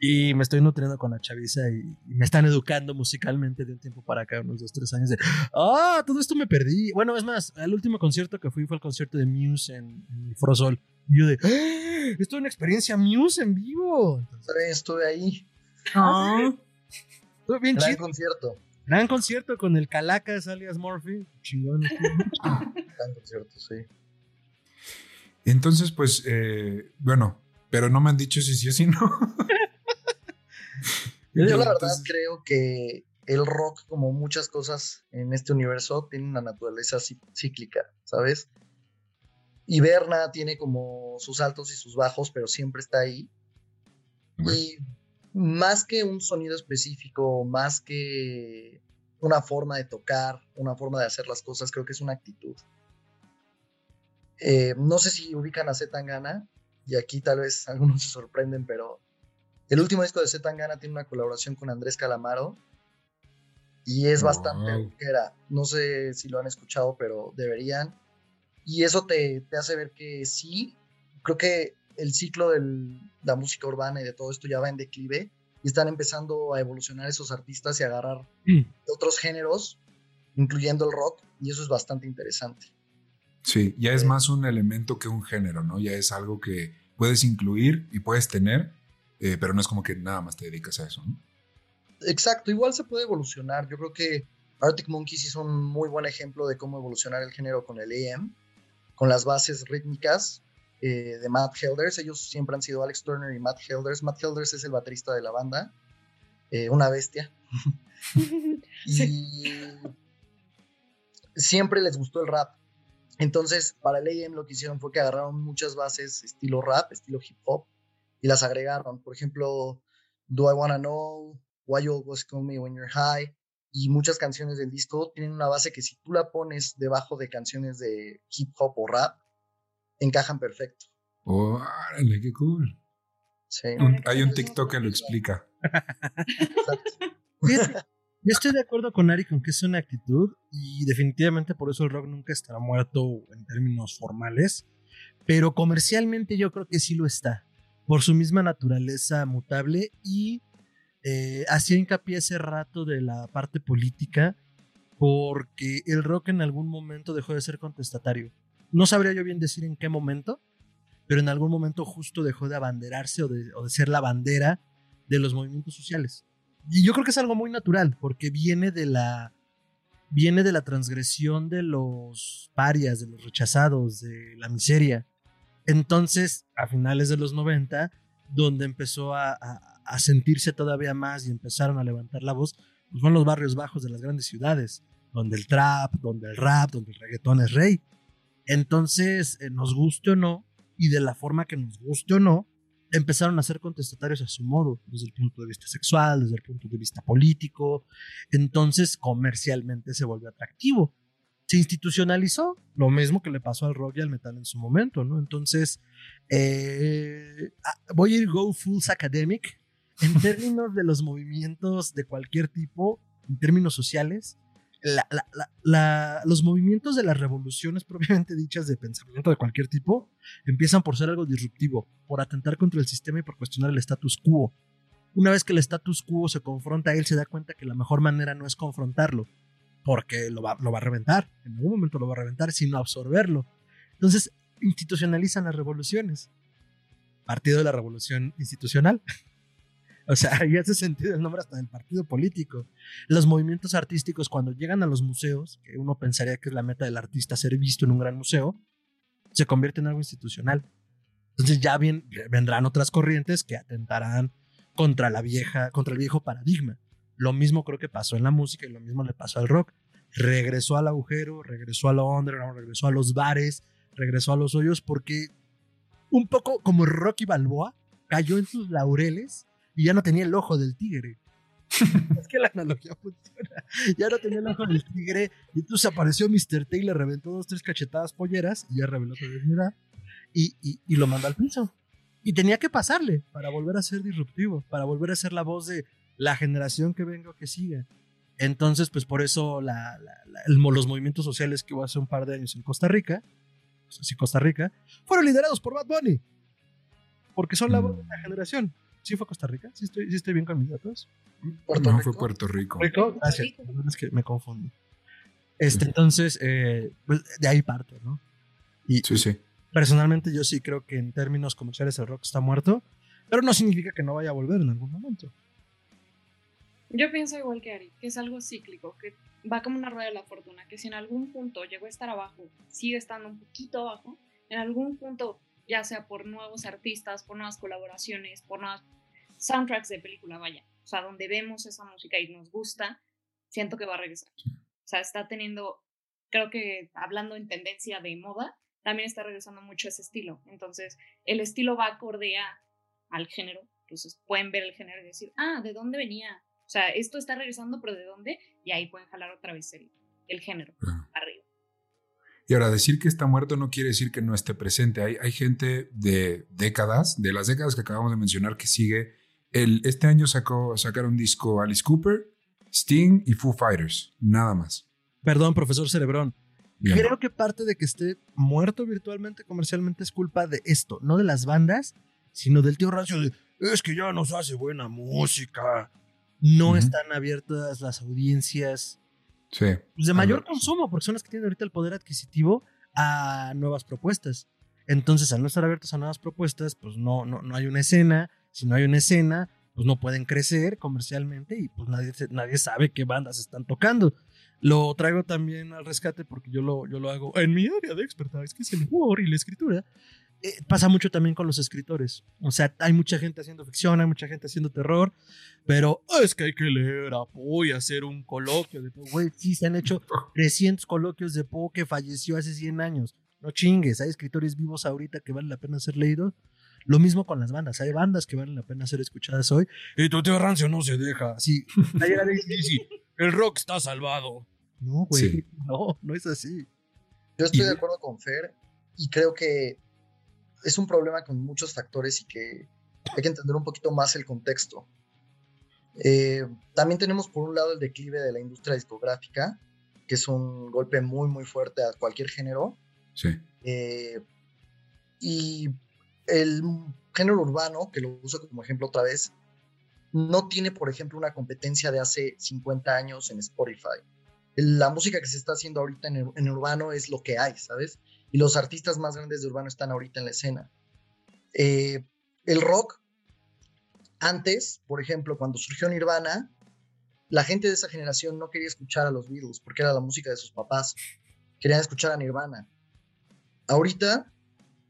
Y me estoy nutriendo con la chaviza y, y me están educando musicalmente de un tiempo para acá, unos dos, tres años de, ah, todo esto me perdí. Bueno, es más, el último concierto que fui fue el concierto de Muse en, en el Foro Sol. Y yo de, ¡Ah! esto es una experiencia Muse en vivo. Entonces, estuve ahí. ah, estuvo bien Gran chido. concierto. Gran concierto con el Calacas alias Murphy. Chingón. (laughs) Gran concierto, sí. Entonces, pues, eh, bueno, pero no me han dicho si sí o si no. (laughs) Yo la verdad creo que el rock, como muchas cosas en este universo, tiene una naturaleza cí- cíclica, ¿sabes? Y Berna tiene como sus altos y sus bajos, pero siempre está ahí. Y más que un sonido específico, más que una forma de tocar, una forma de hacer las cosas, creo que es una actitud. Eh, no sé si ubican a Z Tangana, y aquí tal vez (laughs) algunos se sorprenden, pero el último disco de Z Tangana tiene una colaboración con Andrés Calamaro y es bastante Wow. rockera. No sé si lo han escuchado, pero deberían. Y eso te, te hace ver que sí, creo que el ciclo de la música urbana y de todo esto ya va en declive y están empezando a evolucionar esos artistas y a agarrar Mm. otros géneros, incluyendo el rock, y eso es bastante interesante. Sí, ya es Sí. más un elemento que un género, ¿no? Ya es algo que puedes incluir y puedes tener, eh, pero no es como que nada más te dedicas a eso, ¿no? Exacto, igual se puede evolucionar. Yo creo que Arctic Monkeys hizo un muy buen ejemplo de cómo evolucionar el género con el AM, con las bases rítmicas eh, de Matt Helders. Ellos siempre han sido Alex Turner y Matt Helders. Matt Helders es el baterista de la banda, eh, una bestia. (laughs) Y siempre les gustó el rap. Entonces, para el AM lo que hicieron fue que agarraron muchas bases estilo rap, estilo hip hop, y las agregaron. Por ejemplo, Do I Wanna Know, Why You Always Call Me When You're High, y muchas canciones del disco tienen una base que si tú la pones debajo de canciones de hip hop o rap, encajan perfecto. ¡Órale, qué cool! Sí, Un- hay un TikTok que lo explica. exacto. Yo estoy de acuerdo con Ari con que es una actitud y definitivamente por eso el rock nunca estará muerto en términos formales, pero comercialmente yo creo que sí lo está, por su misma naturaleza mutable y eh, hacía hincapié ese rato de la parte política porque el rock en algún momento dejó de ser contestatario. No sabría yo bien decir en qué momento, pero en algún momento justo dejó de abanderarse o de, o de ser la bandera de los movimientos sociales. Y yo creo que es algo muy natural, porque viene de la viene de la transgresión de los parias, de los rechazados, de la miseria. Entonces, a finales de los 90, donde empezó a, sentirse todavía más y empezaron a levantar la voz, pues fueron los barrios bajos de las grandes ciudades, donde el trap, donde el rap, donde el reggaetón es rey. Entonces, eh, nos guste o no, y de la forma que nos guste o no, empezaron a ser contestatarios a su modo, desde el punto de vista sexual, desde el punto de vista político. Entonces, comercialmente se volvió atractivo. Se institucionalizó, lo mismo que le pasó al rock y al metal en su momento, ¿no? Entonces, eh, ah, voy a ir go full academic en (laughs) términos de los movimientos de cualquier tipo, en términos sociales. los movimientos de las revoluciones (laughs) propiamente dichas de pensamiento de cualquier tipo empiezan por ser algo disruptivo, por atentar contra el sistema y por cuestionar el status quo. Una vez que el status quo se confronta, él se da cuenta que la mejor manera no es confrontarlo, porque lo va, lo va a reventar, en algún momento lo va a reventar, sino absorberlo. Entonces, institucionalizan las revoluciones. Partido de la Revolución Institucional. (laughs) o sea, ahí hace sentido el nombre hasta del partido político. Los movimientos artísticos, cuando llegan a los museos, que uno pensaría que es la meta del artista ser visto en un gran museo, se convierte en algo institucional. Entonces ya bien, vendrán otras corrientes que atentarán contra la vieja, contra el viejo paradigma. Lo mismo creo que pasó en la música y lo mismo le pasó al rock. Regresó al agujero, regresó a lo underground, regresó a los bares, regresó a los hoyos porque un poco como Rocky Balboa cayó en sus laureles y ya no tenía el ojo del tigre. (laughs) es que la analogía funciona. Ya no tenía el ojo del tigre y entonces apareció Mr. T y le reventó dos, tres cachetadas polleras y ya reveló su identidad y, y, y lo mandó al piso. Y tenía que pasarle para volver a ser disruptivo, para volver a ser la voz de la generación que venga o que siga. Entonces, pues por eso los movimientos sociales que hubo hace un par de años en Costa Rica, pues, Costa Rica, fueron liderados por Bad Bunny. Porque son la voz de la mm. generación. ¿Sí fue Costa Rica? ¿Sí estoy, sí estoy bien con mis datos? no, fue Puerto Rico. Gracias. Es que me confundo. Este, entonces, eh, pues de ahí parto, ¿no? Y, sí, sí. Personalmente yo sí creo que en términos comerciales el rock está muerto, pero no significa que no vaya a volver en algún momento. Yo pienso igual que Ari, que es algo cíclico, que va como una rueda de la fortuna, que si en algún punto llegó a estar abajo, sigue estando un poquito abajo, en algún punto, ya sea por nuevos artistas, por nuevas colaboraciones, por nuevos soundtracks de película, vaya, o sea, donde vemos esa música y nos gusta, siento que va a regresar. O sea, está teniendo, creo que hablando en tendencia de moda, también está regresando mucho ese estilo. Entonces, el estilo va acorde al género. Entonces, pueden ver el género y decir, ah, ¿de dónde venía? O sea, esto está regresando, pero ¿de dónde? Y ahí pueden jalar otra vez el, el género arriba. Y ahora, decir que está muerto no quiere decir que no esté presente. Hay, hay gente de décadas, de las décadas que acabamos de mencionar, que sigue. El, este año sacó, sacaron un disco Alice Cooper, Sting y Foo Fighters, nada más. Perdón, profesor Cerebrón. Creo que parte de que esté muerto virtualmente comercialmente es culpa de esto, no de las bandas, sino del tío Rancio de es que ya nos hace buena música no están abiertas las audiencias pues, de mayor consumo, porque son las que tienen ahorita el poder adquisitivo a nuevas propuestas. Entonces, al no estar abiertos a nuevas propuestas, pues no, no, no hay una escena. Si no hay una escena, pues no pueden crecer comercialmente y pues nadie, nadie sabe qué bandas están tocando. Lo traigo también al rescate porque yo lo, yo lo hago en mi área de expertise, que es el humor y la escritura. Eh, pasa mucho también con los escritores. O sea, hay mucha gente haciendo ficción, hay mucha gente haciendo terror, pero es que hay que leer a Poe y hacer un coloquio de Poe. Güey, sí, se han hecho 300 coloquios de Poe que falleció hace 100 años. No chingues, hay escritores vivos ahorita que valen la pena ser leídos. Lo mismo con las bandas, hay bandas que valen la pena ser escuchadas hoy. Y tu tío Rancio no se deja. Sí, el rock está salvado. No, güey, no, no es así. Yo estoy de acuerdo con Fer y creo que es un problema con muchos factores y que hay que entender un poquito más el contexto. Eh, también tenemos por un lado el declive de la industria discográfica, que es un golpe muy, muy fuerte a cualquier género. Sí. Eh, y el género urbano, que lo uso como ejemplo otra vez, no tiene, por ejemplo, una competencia de hace 50 años en Spotify. La música que se está haciendo ahorita en, en urbano es lo que hay, ¿sabes? Y los artistas más grandes de urbano están ahorita en la escena. Eh, el rock, antes, por ejemplo, cuando surgió Nirvana, la gente de esa generación no quería escuchar a los Beatles porque era la música de sus papás. Querían escuchar a Nirvana. Ahorita,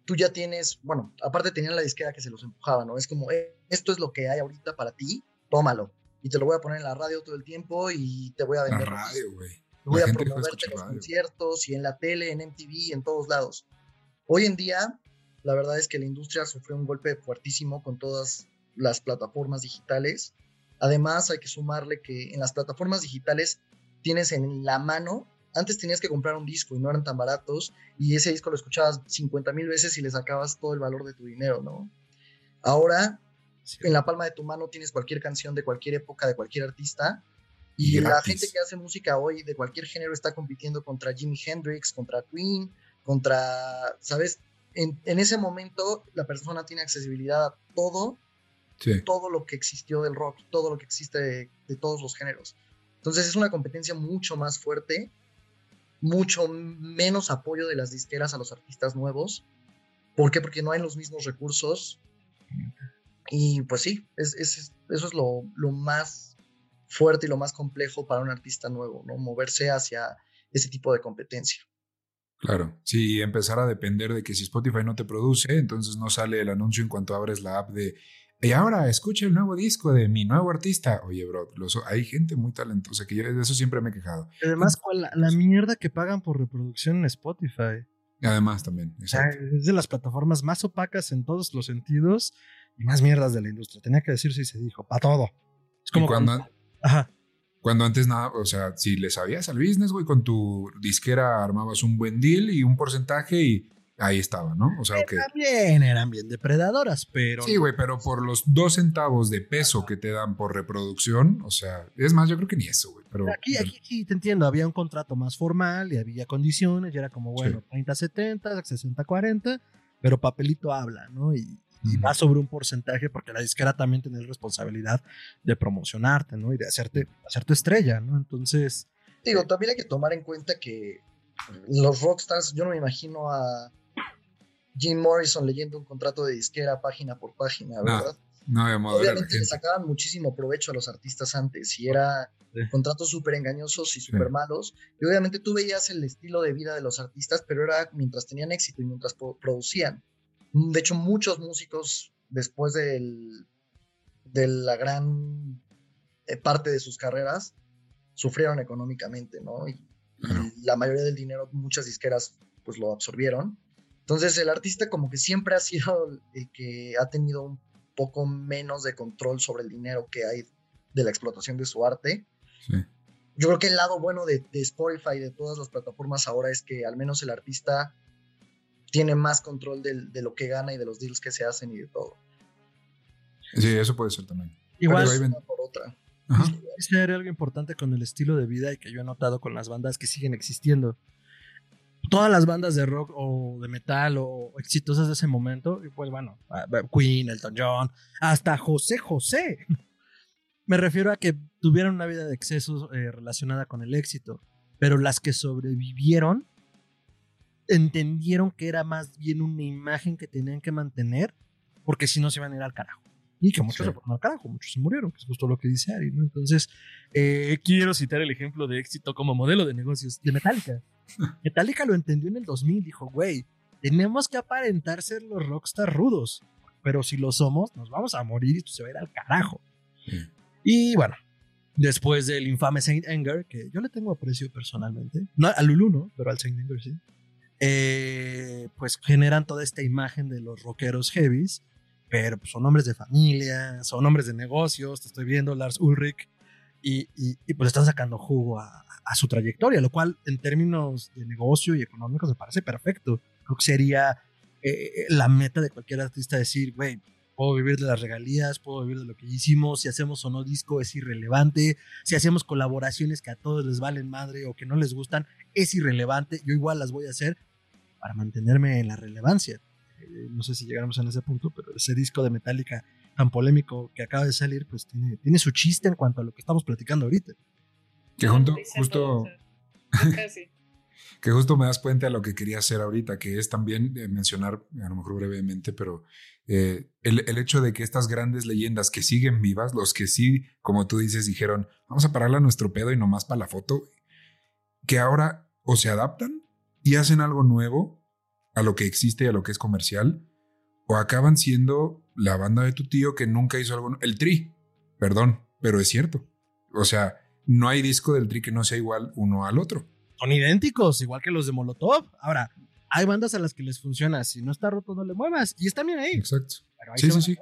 tú ya tienes, bueno, aparte tenían la disquera que se los empujaba, ¿no? Es como, eh, esto es lo que hay ahorita para ti, tómalo. Y te lo voy a poner en la radio todo el tiempo y te voy a vender. La radio, güey voy a promoverte en los conciertos y en la tele, en MTV, en todos lados. Hoy en día, la verdad es que la industria sufrió un golpe fuertísimo con todas las plataformas digitales. Además, hay que sumarle que en las plataformas digitales tienes en la mano antes tenías que comprar un disco y no eran tan baratos y ese disco lo escuchabas 50 mil veces y le sacabas todo el valor de tu dinero, ¿no? Ahora, en la palma de tu mano tienes cualquier canción de cualquier época, de cualquier artista y la gente que hace música hoy de cualquier género está compitiendo contra Jimi Hendrix, contra Queen, contra, ¿sabes? En, ese momento la persona tiene accesibilidad a todo, todo lo que existió del rock, todo lo que existe de, todos los géneros. Entonces es una competencia mucho más fuerte, mucho menos apoyo de las disqueras a los artistas nuevos. ¿Por qué? Porque no hay los mismos recursos. Y pues sí, es, eso es lo, lo más fuerte y lo más complejo para un artista nuevo, ¿no? Moverse hacia ese tipo de competencia. Claro, sí, empezar a depender de que si Spotify no te produce, entonces no sale el anuncio en cuanto abres la app de, y ahora escucha el nuevo disco de mi nuevo artista. Oye, bro, hay gente muy talentosa que yo de eso siempre me he quejado. Además, la, la mierda que pagan por reproducción en Spotify. Además, también. es de las plataformas más opacas en todos los sentidos y más mierdas de la industria. Tenía que decir si se dijo, para todo. Es como cuando, Ajá. Cuando antes nada, o sea, si le sabías al business, güey, con tu disquera armabas un buen deal y un porcentaje y ahí estaba, ¿no? O sea, que. También eran bien depredadoras, pero. Sí, güey, pero por los dos centavos de peso que te dan por reproducción, o sea, es más, yo creo que ni eso, güey. Pero, aquí, aquí, aquí te entiendo, había un contrato más formal y había condiciones y era como, bueno, 30-70, 60-40, pero papelito habla, ¿no? Y, y va sobre un porcentaje porque la disquera también tiene responsabilidad de promocionarte, ¿no? Y de hacerte, hacer tu estrella, ¿no? Entonces... Digo, también hay que tomar en cuenta que los rockstars, yo no me imagino a Jim Morrison leyendo un contrato de disquera página por página, ¿verdad? No, no Obviamente le sacaban muchísimo provecho a los artistas antes y era contratos súper engañosos y súper malos. Y obviamente tú veías el estilo de vida de los artistas, pero era mientras tenían éxito y mientras producían. De hecho, muchos músicos, después del, de la gran eh, parte de sus carreras, sufrieron económicamente, ¿no? Y, la mayoría del dinero, muchas disqueras, pues lo absorbieron. Entonces, el artista como que siempre ha sido el que ha tenido un poco menos de control sobre el dinero que hay de la explotación de su arte. Yo creo que el lado bueno de, de Spotify, de todas las plataformas ahora, es que al menos el artista tiene más control de, lo que gana y de los deals que se hacen y de todo. Sí, eso puede ser también. Igual por otra. algo importante con el estilo de vida y que yo he notado con las bandas que siguen existiendo. Todas las bandas de rock o de metal o exitosas de ese momento, y pues bueno, Queen, Elton John, hasta José José. (laughs) Me refiero a que tuvieron una vida de excesos eh, relacionada con el éxito, pero las que sobrevivieron entendieron que era más bien una imagen que tenían que mantener, porque si no se iban a ir al carajo. Y que muchos se fueron al carajo, muchos se murieron, que es justo lo que dice Ari, ¿no? Entonces, eh, quiero citar el ejemplo de éxito como modelo de negocios de Metallica. (laughs) Metallica lo entendió en el 2000, dijo, güey, tenemos que aparentar ser los rockstar rudos, pero si lo somos, nos vamos a morir y esto se va a ir al carajo. Y bueno, después del infame Saint Anger, que yo le tengo aprecio personalmente, no a Lulu no, pero al Saint Anger sí. Eh, pues generan toda esta imagen de los rockeros heavies, pero pues, son hombres de familia, son hombres de negocios, te estoy viendo, Lars Ulrich, y, pues están sacando jugo a, su trayectoria, lo cual en términos de negocio y económicos me parece perfecto. Creo que sería eh, la meta de cualquier artista decir, güey, puedo vivir de las regalías, puedo vivir de lo que hicimos, si hacemos o no disco es irrelevante, si hacemos colaboraciones que a todos les valen madre o que no les gustan, es irrelevante, yo igual las voy a hacer para mantenerme en la relevancia. Eh, no sé si llegamos a ese punto, pero ese disco de Metallica tan polémico que acaba de salir, pues tiene, tiene su chiste en cuanto a lo que estamos platicando ahorita. Que junto, justo... (laughs) que justo me das cuenta de lo que quería hacer ahorita, que es también eh, mencionar, a lo mejor brevemente, pero eh, el, el, hecho de que estas grandes leyendas que siguen vivas, los que sí, como tú dices, dijeron, vamos a pararle a nuestro pedo y nomás para la foto, que ahora o se adaptan y hacen algo nuevo a lo que existe y a lo que es comercial, o acaban siendo la banda de tu tío que nunca hizo algo. El Tri, perdón, pero es cierto. O sea, no hay disco del Tri que no sea igual uno al otro. Son idénticos, igual que los de Molotov. Ahora, hay bandas a las que les funciona. Si no está roto, no le muevas. Y están bien ahí. Exacto. sí, sí, sí.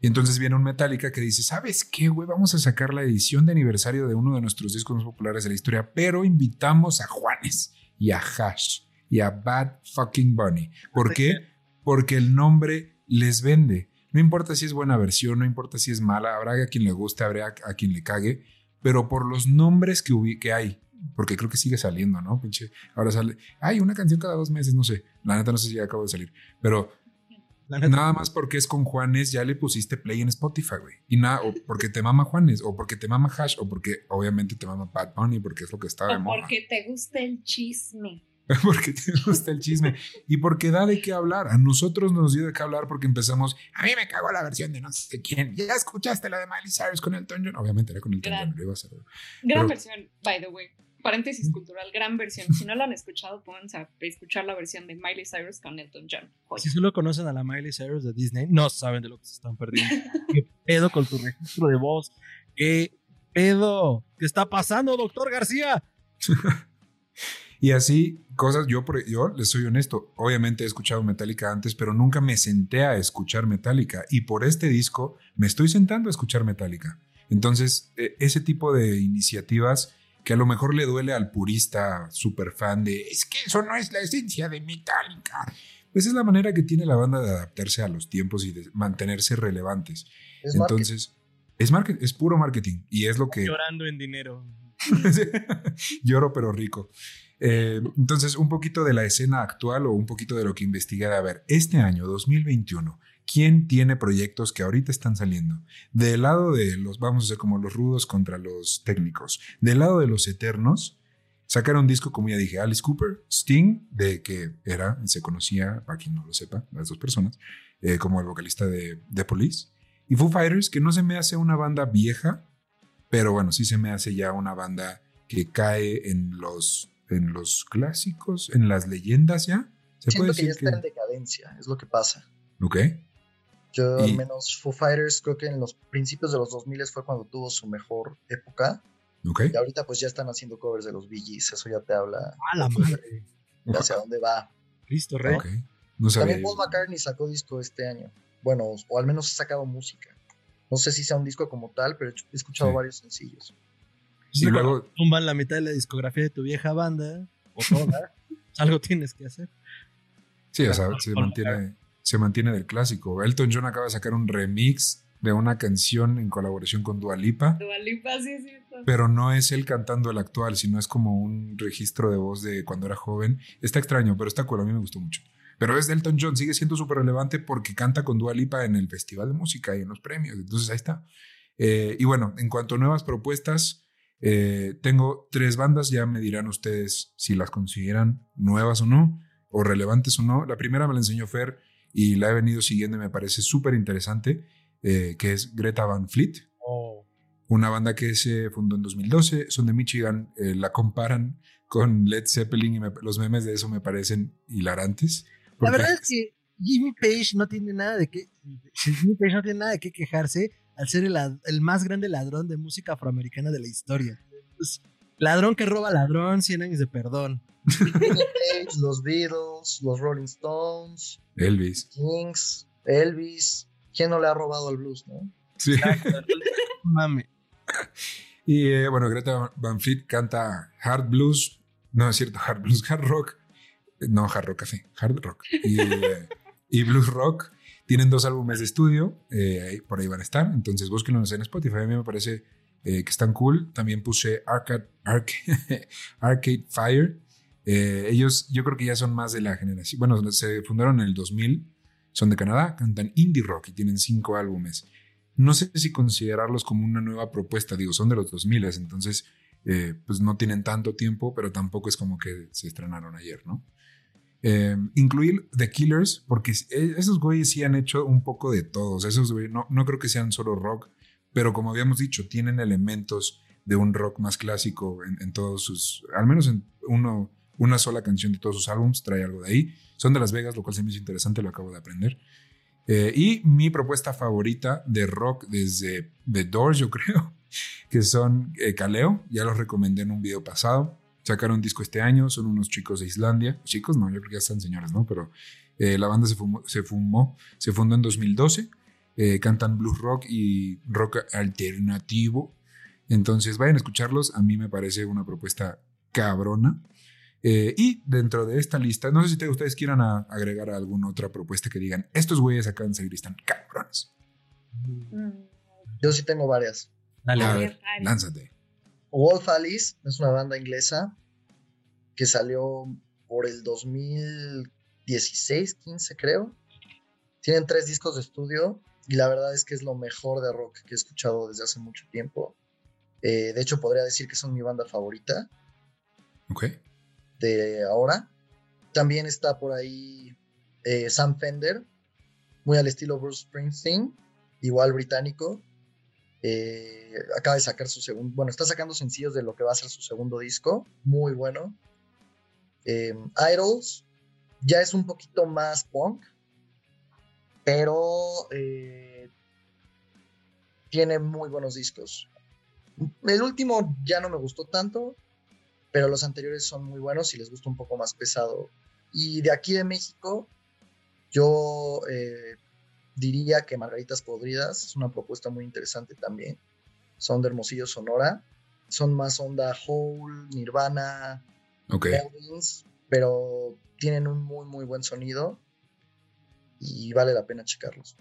Y entonces viene un Metallica que dice, ¿sabes qué, güey? Vamos a sacar la edición de aniversario de uno de nuestros discos más populares de la historia, pero invitamos a Juanes y a Hash y a Bad Fucking Bunny. ¿Por qué? Porque el nombre les vende. No importa si es buena versión, no importa si es mala, habrá a quien le guste, habrá a quien le cague, pero por los nombres que, que hay, porque creo que sigue saliendo, ¿no? Pinche, ahora sale, hay una canción cada dos meses, no sé, la neta no sé si ya acabo de salir, pero Nada más porque es con Juanes, ya le pusiste play en Spotify, güey. Y nada, o porque te mama Juanes, o porque te mama Hash, o porque obviamente te mama Bad Bunny, porque es lo que está de moda. Porque te gusta el chisme. (laughs) porque te gusta el chisme. Y porque da de qué hablar. A nosotros nos dio de qué hablar porque empezamos. A mí me cagó la versión de no sé quién. Ya escuchaste la de Miley Cyrus con el John. Obviamente era con el John. Iba a ser, Gran versión, by the way paréntesis cultural, gran versión. Si no la han escuchado, pónganse a escuchar la versión de Miley Cyrus con Elton John. Si solo conocen a la Miley Cyrus de Disney, no saben de lo que se están perdiendo. (laughs) ¿Qué pedo con tu registro de voz? ¿Qué pedo? ¿Qué está pasando, doctor García? (laughs) y así, cosas, yo, yo les soy honesto, obviamente he escuchado Metallica antes, pero nunca me senté a escuchar Metallica. Y por este disco me estoy sentando a escuchar Metallica. Entonces, e, ese tipo de iniciativas que a lo mejor le duele al purista super fan de es que eso no es la esencia de Metallica. Pues es la manera que tiene la banda de adaptarse a los tiempos y de mantenerse relevantes. Entonces, es, es puro marketing y es lo que... Llorando en dinero. (laughs) Lloro pero rico. Eh, entonces, un poquito de la escena actual o un poquito de lo que investigué. A ver, este año, 2021, quién tiene proyectos que ahorita están saliendo. Del lado de los, vamos a hacer como los rudos contra los técnicos. Del lado de los eternos, sacaron un disco, como ya dije, Alice Cooper, Sting, de que era, se conocía, para quien no lo sepa, las dos personas, eh, como el vocalista de The Police. Y Foo Fighters, que no se me hace una banda vieja, pero bueno, sí se me hace ya una banda que cae en los, en los clásicos, en las leyendas ya. ¿Se Siento que ya está en decadencia, es lo que pasa. Ok. Yo al menos Foo Fighters creo que en los principios de los 2000 fue cuando tuvo su mejor época. Okay. Y ahorita pues ya están haciendo covers de los Bee eso ya te habla. ¡Ah, la madre! De hacia dónde va. Listo, rey. También Paul McCartney sacó disco este año. Bueno, o al menos ha sacado música. No sé si sea un disco como tal, pero he escuchado varios sencillos. Y luego tumban la mitad de la discografía de tu vieja banda, o toda, (laughs) algo tienes que hacer. Sí, o sea, se mantiene, se mantiene del clásico. Elton John acaba de sacar un remix de una canción en colaboración con Dua Lipa. Dua Lipa, sí, sí. Pero no es él cantando el actual, sino es como un registro de voz de cuando era joven. Está extraño, pero está cool, a mí me gustó mucho. Pero es de Elton John, sigue siendo súper relevante porque canta con Dua Lipa en el Festival de Música y en los premios. Entonces ahí está. Eh, y bueno, en cuanto a nuevas propuestas, eh, tengo tres bandas, ya me dirán ustedes si las consideran nuevas o no, o relevantes o no. La primera me la enseñó Fer, y la he venido siguiendo y me parece súper interesante, eh, que es Greta Van Fleet. Oh. Una banda que se fundó en 2012, son de Michigan, eh, la comparan con Led Zeppelin y los memes de eso me parecen hilarantes. La verdad es que Jimmy Page no tiene nada de qué Jimmy Page no tiene nada de qué quejarse al ser el, el más grande ladrón de música afroamericana de la historia. Pues, ladrón que roba ladrón, 100 años de perdón los Beatles, los Rolling Stones, Elvis, Kings, Elvis. ¿Quién no le ha robado al blues, no? Sí. (laughs) Mame. Y eh, bueno, Greta Van Fleet canta hard blues, no es cierto, hard blues, hard rock, no hard rock café, hard rock y, eh, blues rock. Tienen dos álbumes de estudio, eh, por ahí van a estar, entonces búsquenlos en Spotify. A mí me parece que están cool. También puse (laughs) Arcade, Fire, eh, ellos, yo creo que ya son más de la generación. Bueno, se fundaron en el 2000, son de Canadá, cantan indie rock y tienen cinco álbumes. No sé si considerarlos como una nueva propuesta, digo, son de los 2000, entonces eh, pues no tienen tanto tiempo, pero tampoco es como que se estrenaron ayer, ¿no? Eh, incluir The Killers, porque esos güeyes sí han hecho un poco de todos. Esos no, no creo que sean solo rock, pero como habíamos dicho, tienen elementos de un rock más clásico en, en todos sus, al menos en uno, una sola canción de todos sus álbumes, trae algo de ahí. Son de Las Vegas, lo cual se me hizo interesante, lo acabo de aprender. Eh, y mi propuesta favorita de rock desde The Doors, yo (laughs) creo, que son eh, Kaleo, ya los recomendé en un video pasado. Sacaron un disco este año, son unos chicos de Islandia. Chicos, no, yo creo que ya están señores, ¿no? Pero eh, la banda se, fumó, se, fumó, se fundó en 2012. Eh, cantan blues rock y rock alternativo. Entonces vayan a escucharlos, a mí me parece una propuesta cabrona. Eh, y dentro de esta lista, no sé si ustedes quieran agregar alguna otra propuesta que digan, estos güeyes de salir y están cabrones. Mm. Yo sí tengo varias. Dale, a ver, lánzate. Wolf Alice es una banda inglesa que salió por el 2016, 15 creo. Tienen tres discos de estudio y la verdad es que es lo mejor de rock que he escuchado desde hace mucho tiempo. Eh, de hecho, podría decir que son mi banda favorita. Ok. De ahora. También está por ahí eh, Sam Fender, muy al estilo Bruce Springsteen, igual británico. Eh, acaba de sacar su segundo, bueno, está sacando sencillos de lo que va a ser su segundo disco, muy bueno. Idols ya es un poquito más punk, pero tiene muy buenos discos. El último ya no me gustó tanto, pero los anteriores son muy buenos y les gusta un poco más pesado. Y de aquí de México, yo eh, diría que Margaritas Podridas es una propuesta muy interesante también. Son de Hermosillo, Sonora. Son más onda Hole, Nirvana, okay. pero tienen un muy, muy buen sonido y vale la pena checarlos.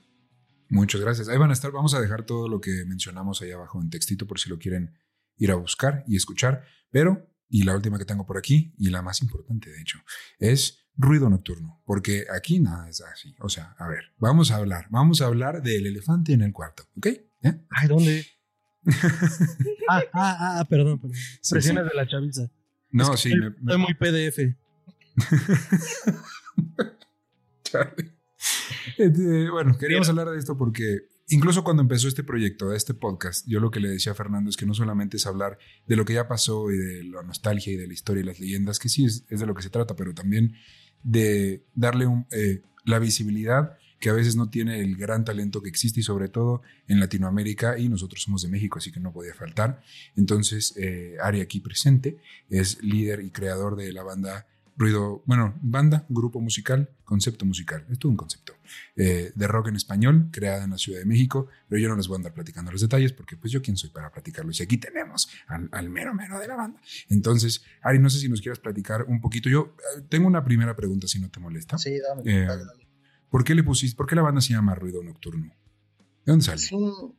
Muchas gracias. Ahí van a estar. Vamos a dejar todo lo que mencionamos ahí abajo en textito por si lo quieren ir a buscar y escuchar. Pero, y la última que tengo por aquí, y la más importante de hecho, es ruido nocturno, porque aquí nada es así. O sea, a ver, vamos a hablar, vamos a hablar del elefante en el cuarto, ¿ok? ¿Eh? Ay, ¿dónde? (laughs) ah, ah, ah, perdón, perdón. Presiones de la chaviza. No, sí. me, Estoy muy PDF. Este, (laughs) (laughs) bueno, queríamos hablar de esto porque incluso cuando empezó este proyecto, este podcast, yo lo que le decía a Fernando es que no solamente es hablar de lo que ya pasó y de la nostalgia y de la historia y las leyendas, que sí es, de lo que se trata, pero también de darle eh, la visibilidad que a veces no tiene el gran talento que existe y sobre todo en Latinoamérica y nosotros somos de México, así que no podía faltar. Entonces, eh, Ari aquí presente es líder y creador de la banda ruido, bueno, banda, grupo musical, concepto musical, es todo un concepto eh, de rock en español, creada en la Ciudad de México, pero yo no les voy a andar platicando los detalles porque pues yo quién soy para platicarlos y aquí tenemos al, mero mero de la banda. Entonces, Ari, no sé si nos quieras platicar un poquito. Yo eh, tengo una primera pregunta, si no te molesta. Sí, dame. Eh, dale, ¿Por qué le pusiste, por qué la banda se llama Ruido Nocturno? ¿De dónde sale? Es un,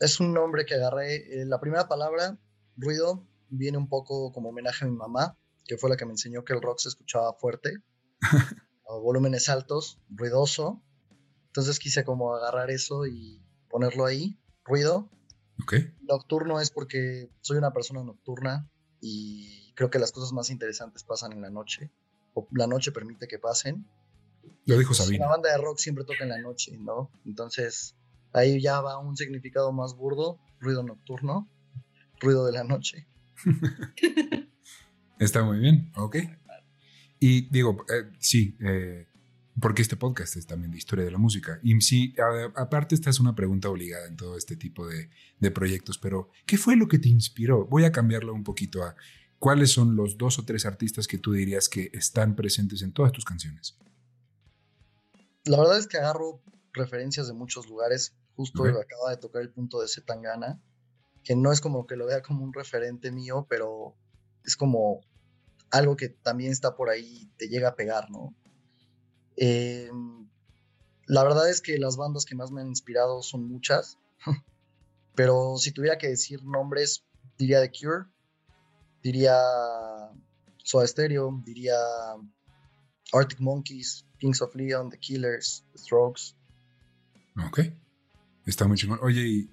es un nombre que agarré. la primera palabra, ruido, viene un poco como homenaje a mi mamá que fue la que me enseñó que el rock se escuchaba fuerte, (laughs) a volúmenes altos, ruidoso. Entonces quise como agarrar eso y ponerlo ahí, ruido. Okay. Nocturno es porque soy una persona nocturna y creo que las cosas más interesantes pasan en la noche, o la noche permite que pasen. Lo dijo Sabina. La banda de rock siempre toca en la noche, ¿no? Entonces ahí ya va un significado más burdo, ruido nocturno, ruido de la noche. (laughs) Está muy bien, ok. Y digo, eh, sí, eh, porque este podcast es también de historia de la música. Y sí, aparte esta es una pregunta obligada en todo este tipo de, de, proyectos, pero ¿qué fue lo que te inspiró? Voy a cambiarlo un poquito a cuáles son los dos o tres artistas que tú dirías que están presentes en todas tus canciones. La verdad es que agarro referencias de muchos lugares. Justo acaba de tocar el punto de Zetangana, que no es como que lo vea como un referente mío, pero es como algo que también está por ahí, te llega a pegar, ¿no? Eh, la verdad es que las bandas que más me han inspirado son muchas, (laughs) pero si tuviera que decir nombres, diría The Cure, diría Soda Stereo, diría Arctic Monkeys, Kings of Leon, The Killers, The Strokes. Ok, está muy chingón. Oye, y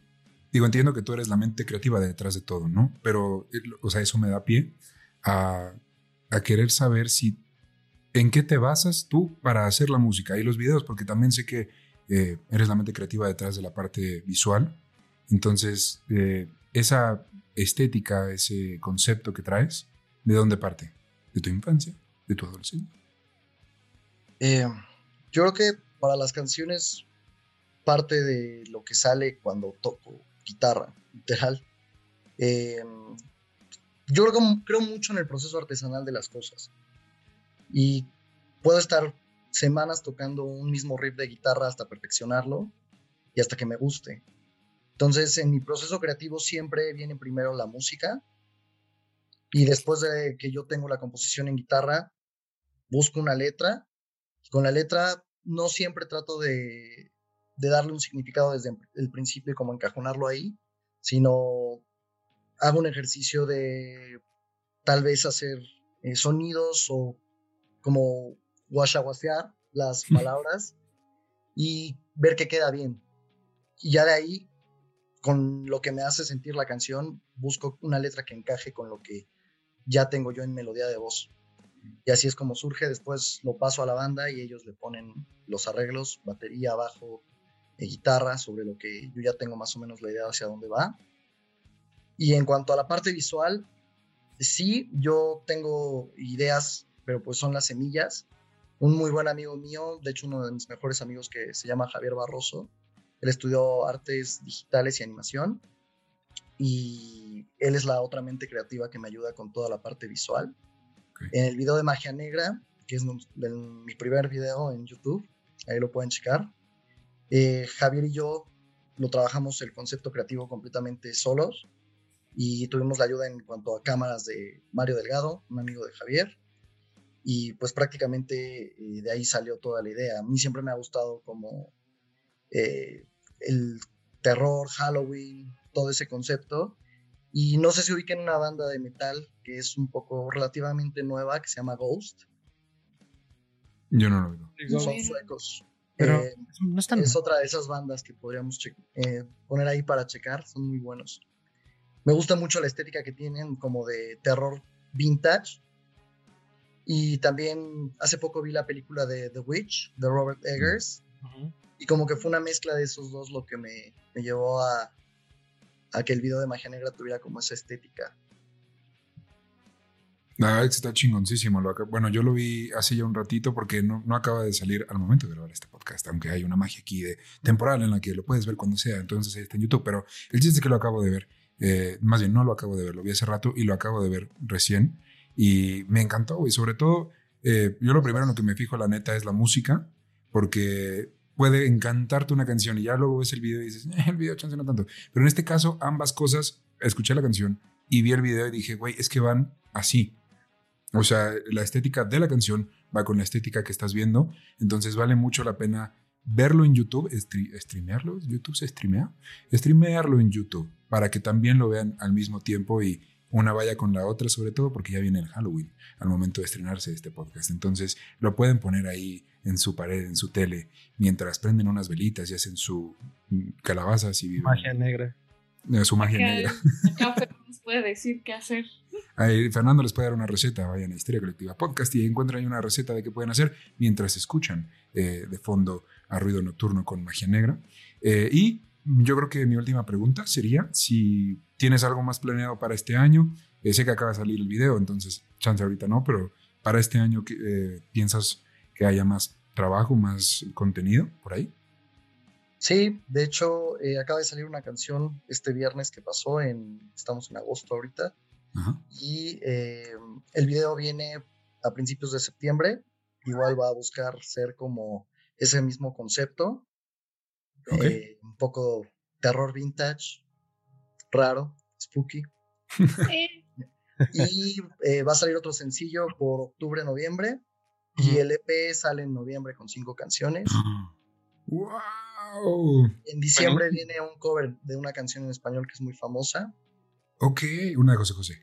digo, entiendo que tú eres la mente creativa detrás de todo, ¿no? Pero, eh, o sea, eso me da pie a, querer saber si en qué te basas tú para hacer la música y los videos, porque también sé que eh, eres la mente creativa detrás de la parte visual. Entonces, eh, esa estética, ese concepto que traes, ¿de dónde parte? ¿De tu infancia? ¿De tu adolescencia? Eh, yo creo que para las canciones parte de lo que sale cuando toco guitarra, literal. Eh, yo creo, mucho en el proceso artesanal de las cosas. Y puedo estar semanas tocando un mismo riff de guitarra hasta perfeccionarlo. y hasta que me guste. Entonces, en mi proceso creativo siempre viene primero la música y después de que yo tengo la composición en guitarra, busco una letra. Con la letra no siempre trato de, darle un significado desde el principio y como encajonarlo ahí, sino hago un ejercicio de tal vez hacer eh, sonidos o como guachaguasear las palabras y ver que queda bien. Y ya de ahí, con lo que me hace sentir la canción, busco una letra que encaje con lo que ya tengo yo en melodía de voz. Y así es como surge, después lo paso a la banda y ellos le ponen los arreglos, batería, bajo, eh, guitarra, sobre lo que yo ya tengo más o menos la idea hacia dónde va. Y en cuanto a la parte visual, sí, yo tengo ideas, pero pues son las semillas. Un muy buen amigo mío, de hecho uno de mis mejores amigos que se llama Javier Barroso, él estudió artes digitales y animación y él es la otra mente creativa que me ayuda con toda la parte visual. En el video de Magia Negra, que es mi primer video en YouTube, ahí lo pueden checar, eh, Javier y yo lo trabajamos el concepto creativo completamente solos y tuvimos la ayuda en cuanto a cámaras de Mario Delgado, un amigo de Javier, y pues prácticamente eh, de ahí salió toda la idea. A mí siempre me ha gustado como eh, el terror, Halloween, todo ese concepto. Y no sé si ubiquen una banda de metal que es un poco relativamente nueva, que se llama Ghost. Yo no lo digo. Son suecos. Pero eh, no están... es otra de esas bandas que podríamos poner ahí para checar, son muy buenos. Me gusta mucho la estética que tienen como de terror vintage. Y también hace poco vi la película de The Witch de Robert Eggers. Y como que fue una mezcla de esos dos lo que me, llevó a, a, que el video de Magia Negra tuviera como esa estética. Ah, está chingoncísimo. bueno, yo lo vi hace ya un ratito porque no, no, acaba de salir al momento de grabar este podcast, aunque hay una magia aquí de temporal en la que lo puedes ver cuando sea, entonces está en YouTube, pero el chiste es que lo acabo de ver. Eh, más bien, no lo acabo de ver, lo vi hace rato y lo acabo de ver recién. Y me encantó, y sobre todo, eh, yo lo primero en lo que me fijo, la neta, es la música, porque puede encantarte una canción y ya luego ves el video y dices, (laughs) eh, el video chance no tanto. Pero en este caso, ambas cosas, escuché la canción y vi el video y dije, güey, es que van así. O sea, la estética de la canción va con la estética que estás viendo, entonces vale mucho la pena verlo en YouTube, streamearlo, YouTube se streamea, streamearlo en YouTube para que también lo vean al mismo tiempo y una vaya con la otra, sobre todo porque ya viene el Halloween al momento de estrenarse este podcast. Entonces lo pueden poner ahí en su pared, en su tele, mientras prenden unas velitas y hacen su calabazas y viven. Magia negra. Eh, su magia negra. Acá (laughs) nos puede decir qué hacer. Ahí Fernando les puede dar una receta, vayan a Historia Colectiva Podcast y encuentran ahí una receta de qué pueden hacer mientras escuchan eh, de fondo a Ruido Nocturno con Magia Negra. Eh, y yo creo que mi última pregunta sería si tienes algo más planeado para este año. Eh, sé que acaba de salir el video, entonces chance ahorita no, pero para este año eh, piensas que haya más trabajo, más contenido por ahí. Sí, de hecho eh, acaba de salir una canción este viernes que pasó, en, estamos en agosto ahorita, y el video viene a principios de septiembre, igual va a buscar ser como ese mismo concepto, un poco terror vintage, raro, spooky. y eh, va a salir otro sencillo por octubre, noviembre. Y el EP sale en noviembre con cinco canciones. (gasps) ¡Wow! En diciembre viene un cover de una canción en español que es muy famosa. Ok, una de José José.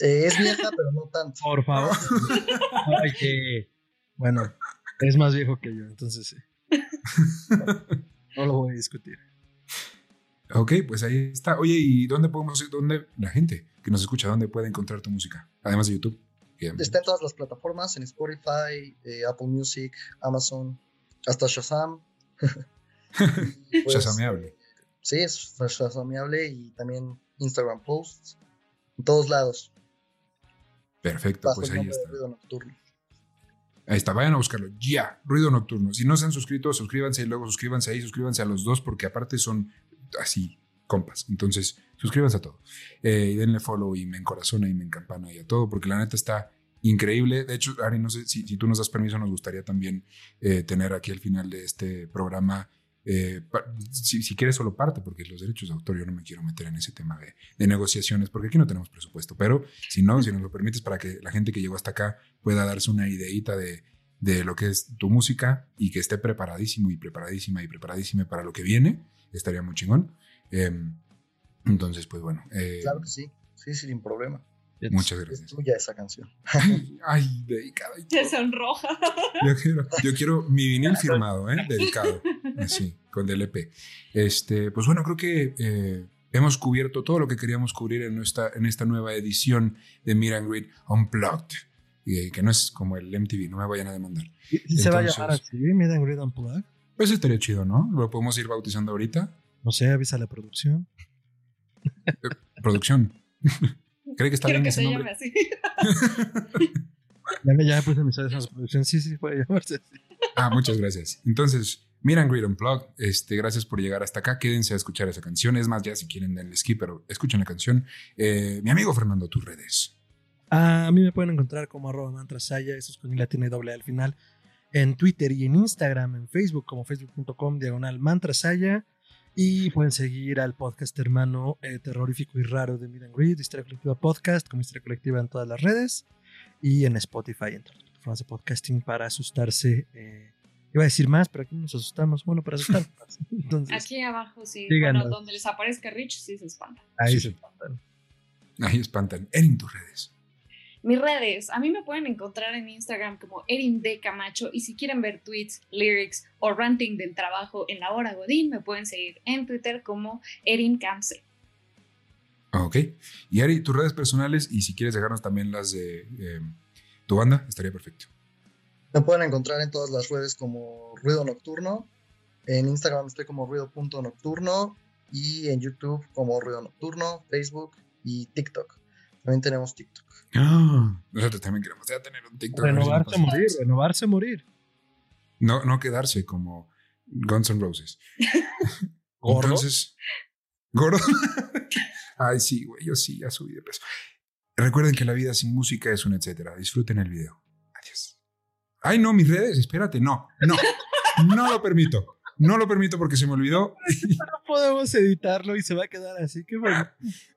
Eh, es vieja, pero no tanto. Por favor. (laughs) Ay, que... Bueno, es más viejo que yo, entonces sí. (laughs) No lo voy a discutir. Ok, pues ahí está. Oye, ¿y dónde podemos ir? ¿Dónde la gente que nos escucha, dónde puede encontrar tu música? Además de YouTube. Está en todas las plataformas, en Spotify, eh, Apple Music, Amazon, hasta Shazam. (laughs) pues, Shazameable. Sí, es Shazameable y también Instagram Posts. En todos lados. Perfecto, pues ahí está. Ahí está, vayan a buscarlo. Ya, ruido nocturno. Si no se han suscrito, suscríbanse y luego suscríbanse ahí, suscríbanse a los dos porque aparte son así, compas. Entonces, suscríbanse a todo. Eh, denle follow y me encorazona y me encampana y a todo, porque la neta está increíble. De hecho, Ari, no sé si, tú nos das permiso, nos gustaría también eh, tener aquí al final de este programa eh, si, quieres solo parte, porque los derechos de autor yo no me quiero meter en ese tema de, negociaciones, porque aquí no tenemos presupuesto, pero si no, si nos lo permites para que la gente que llegó hasta acá pueda darse una ideita de, de lo que es tu música y que esté preparadísimo y preparadísima y preparadísima para lo que viene, estaría muy chingón. Em, entonces, pues bueno. Eh, claro que sí, sí, sin problema. Muchas gracias. Es tuya esa canción. Ay, dedicada. Se sonroja. Yo quiero, yo quiero mi vinil (laughs) firmado, ¿eh? Dedicado. Así, con DLP. Este, pues bueno, creo que eh, hemos cubierto todo lo que queríamos cubrir en, nuestra, en esta nueva edición de Miran Grid Unplugged. Y que no es como el MTV, no me vayan a demandar. ¿Y se va a llamar así, Miran Grid Unplugged? Pues estaría chido, ¿no? Lo podemos ir bautizando ahorita. No sé, avisa a la producción. Eh, producción. (laughs) ¿Cree que está Quiero bien que ese se nombre? llame así. (laughs) ya, ya puse mis a la producción. Sí, sí, puede llamarse así. Ah, muchas gracias. Entonces, Miran Great Unplugged, este, gracias por llegar hasta acá. Quédense a escuchar esa canción. Es más, ya si quieren denle skip, pero escuchen la canción. Eh, mi amigo Fernando, tus redes. a mí me pueden encontrar como arroba mantrasaya, eso es con la tiene doble al final, en Twitter y en Instagram, en Facebook como facebook.com diagonal mantrasaya. Y pueden seguir al podcast hermano eh, terrorífico y raro de Mid and Greed, Historia Colectiva Podcast, como Historia Colectiva en todas las redes y en Spotify, en todas las plataformas de podcasting para asustarse. Eh, iba a decir más, pero aquí nos asustamos. Bueno, para asustar. (laughs) aquí abajo, sí. Bueno, donde les aparezca Rich, sí se espantan. Ahí se espantan. Ahí espantan. En tus redes. Mis redes, a mí me pueden encontrar en Instagram como Erin D. Camacho y si quieren ver tweets, lyrics o ranting del trabajo en la hora Godín, me pueden seguir en Twitter como Erin Camse. Ok. Y Ari, tus redes personales y si quieres dejarnos también las de eh, tu banda, estaría perfecto. Me pueden encontrar en todas las redes como Ruido Nocturno. En Instagram estoy como ruido.nocturno y en YouTube como Ruido Nocturno, Facebook y TikTok. También tenemos TikTok. Ah, nosotros también queremos ya tener un TikTok. Renovarse a morir, renovarse a morir. No, no quedarse como Guns N' Roses. (laughs) Entonces, gordo. (laughs) Ay, sí, güey, yo sí, ya subí de peso. Recuerden que la vida sin música es un etcétera. Disfruten el video. Ay, no, mis redes, espérate, no, no, no lo permito. No lo permito porque se me olvidó. (laughs) No podemos editarlo y se va a quedar así. que bueno.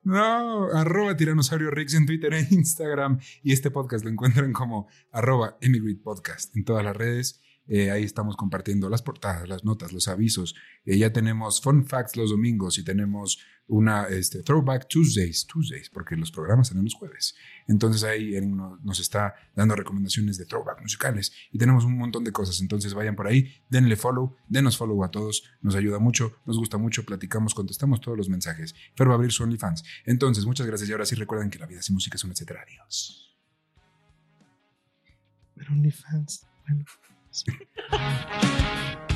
No, arroba tiranosaurio Rix en Twitter e Instagram. Y este podcast lo encuentran como arroba Podcast en todas las redes. Eh, ahí estamos compartiendo las portadas, las notas, los avisos. Eh, ya tenemos fun facts los domingos y tenemos una este, Throwback Tuesdays, Tuesdays, porque los programas salen los jueves. Entonces ahí nos está dando recomendaciones de throwback musicales y tenemos un montón de cosas. Entonces vayan por ahí, denle follow, denos follow a todos. Nos ayuda mucho, nos gusta mucho, platicamos, contestamos todos los mensajes. Fer va a abrir su OnlyFans. Entonces, muchas gracias y ahora sí recuerden que la vida sin música es un etcétera. Adiós. OnlyFans, bueno. podcast. (laughs)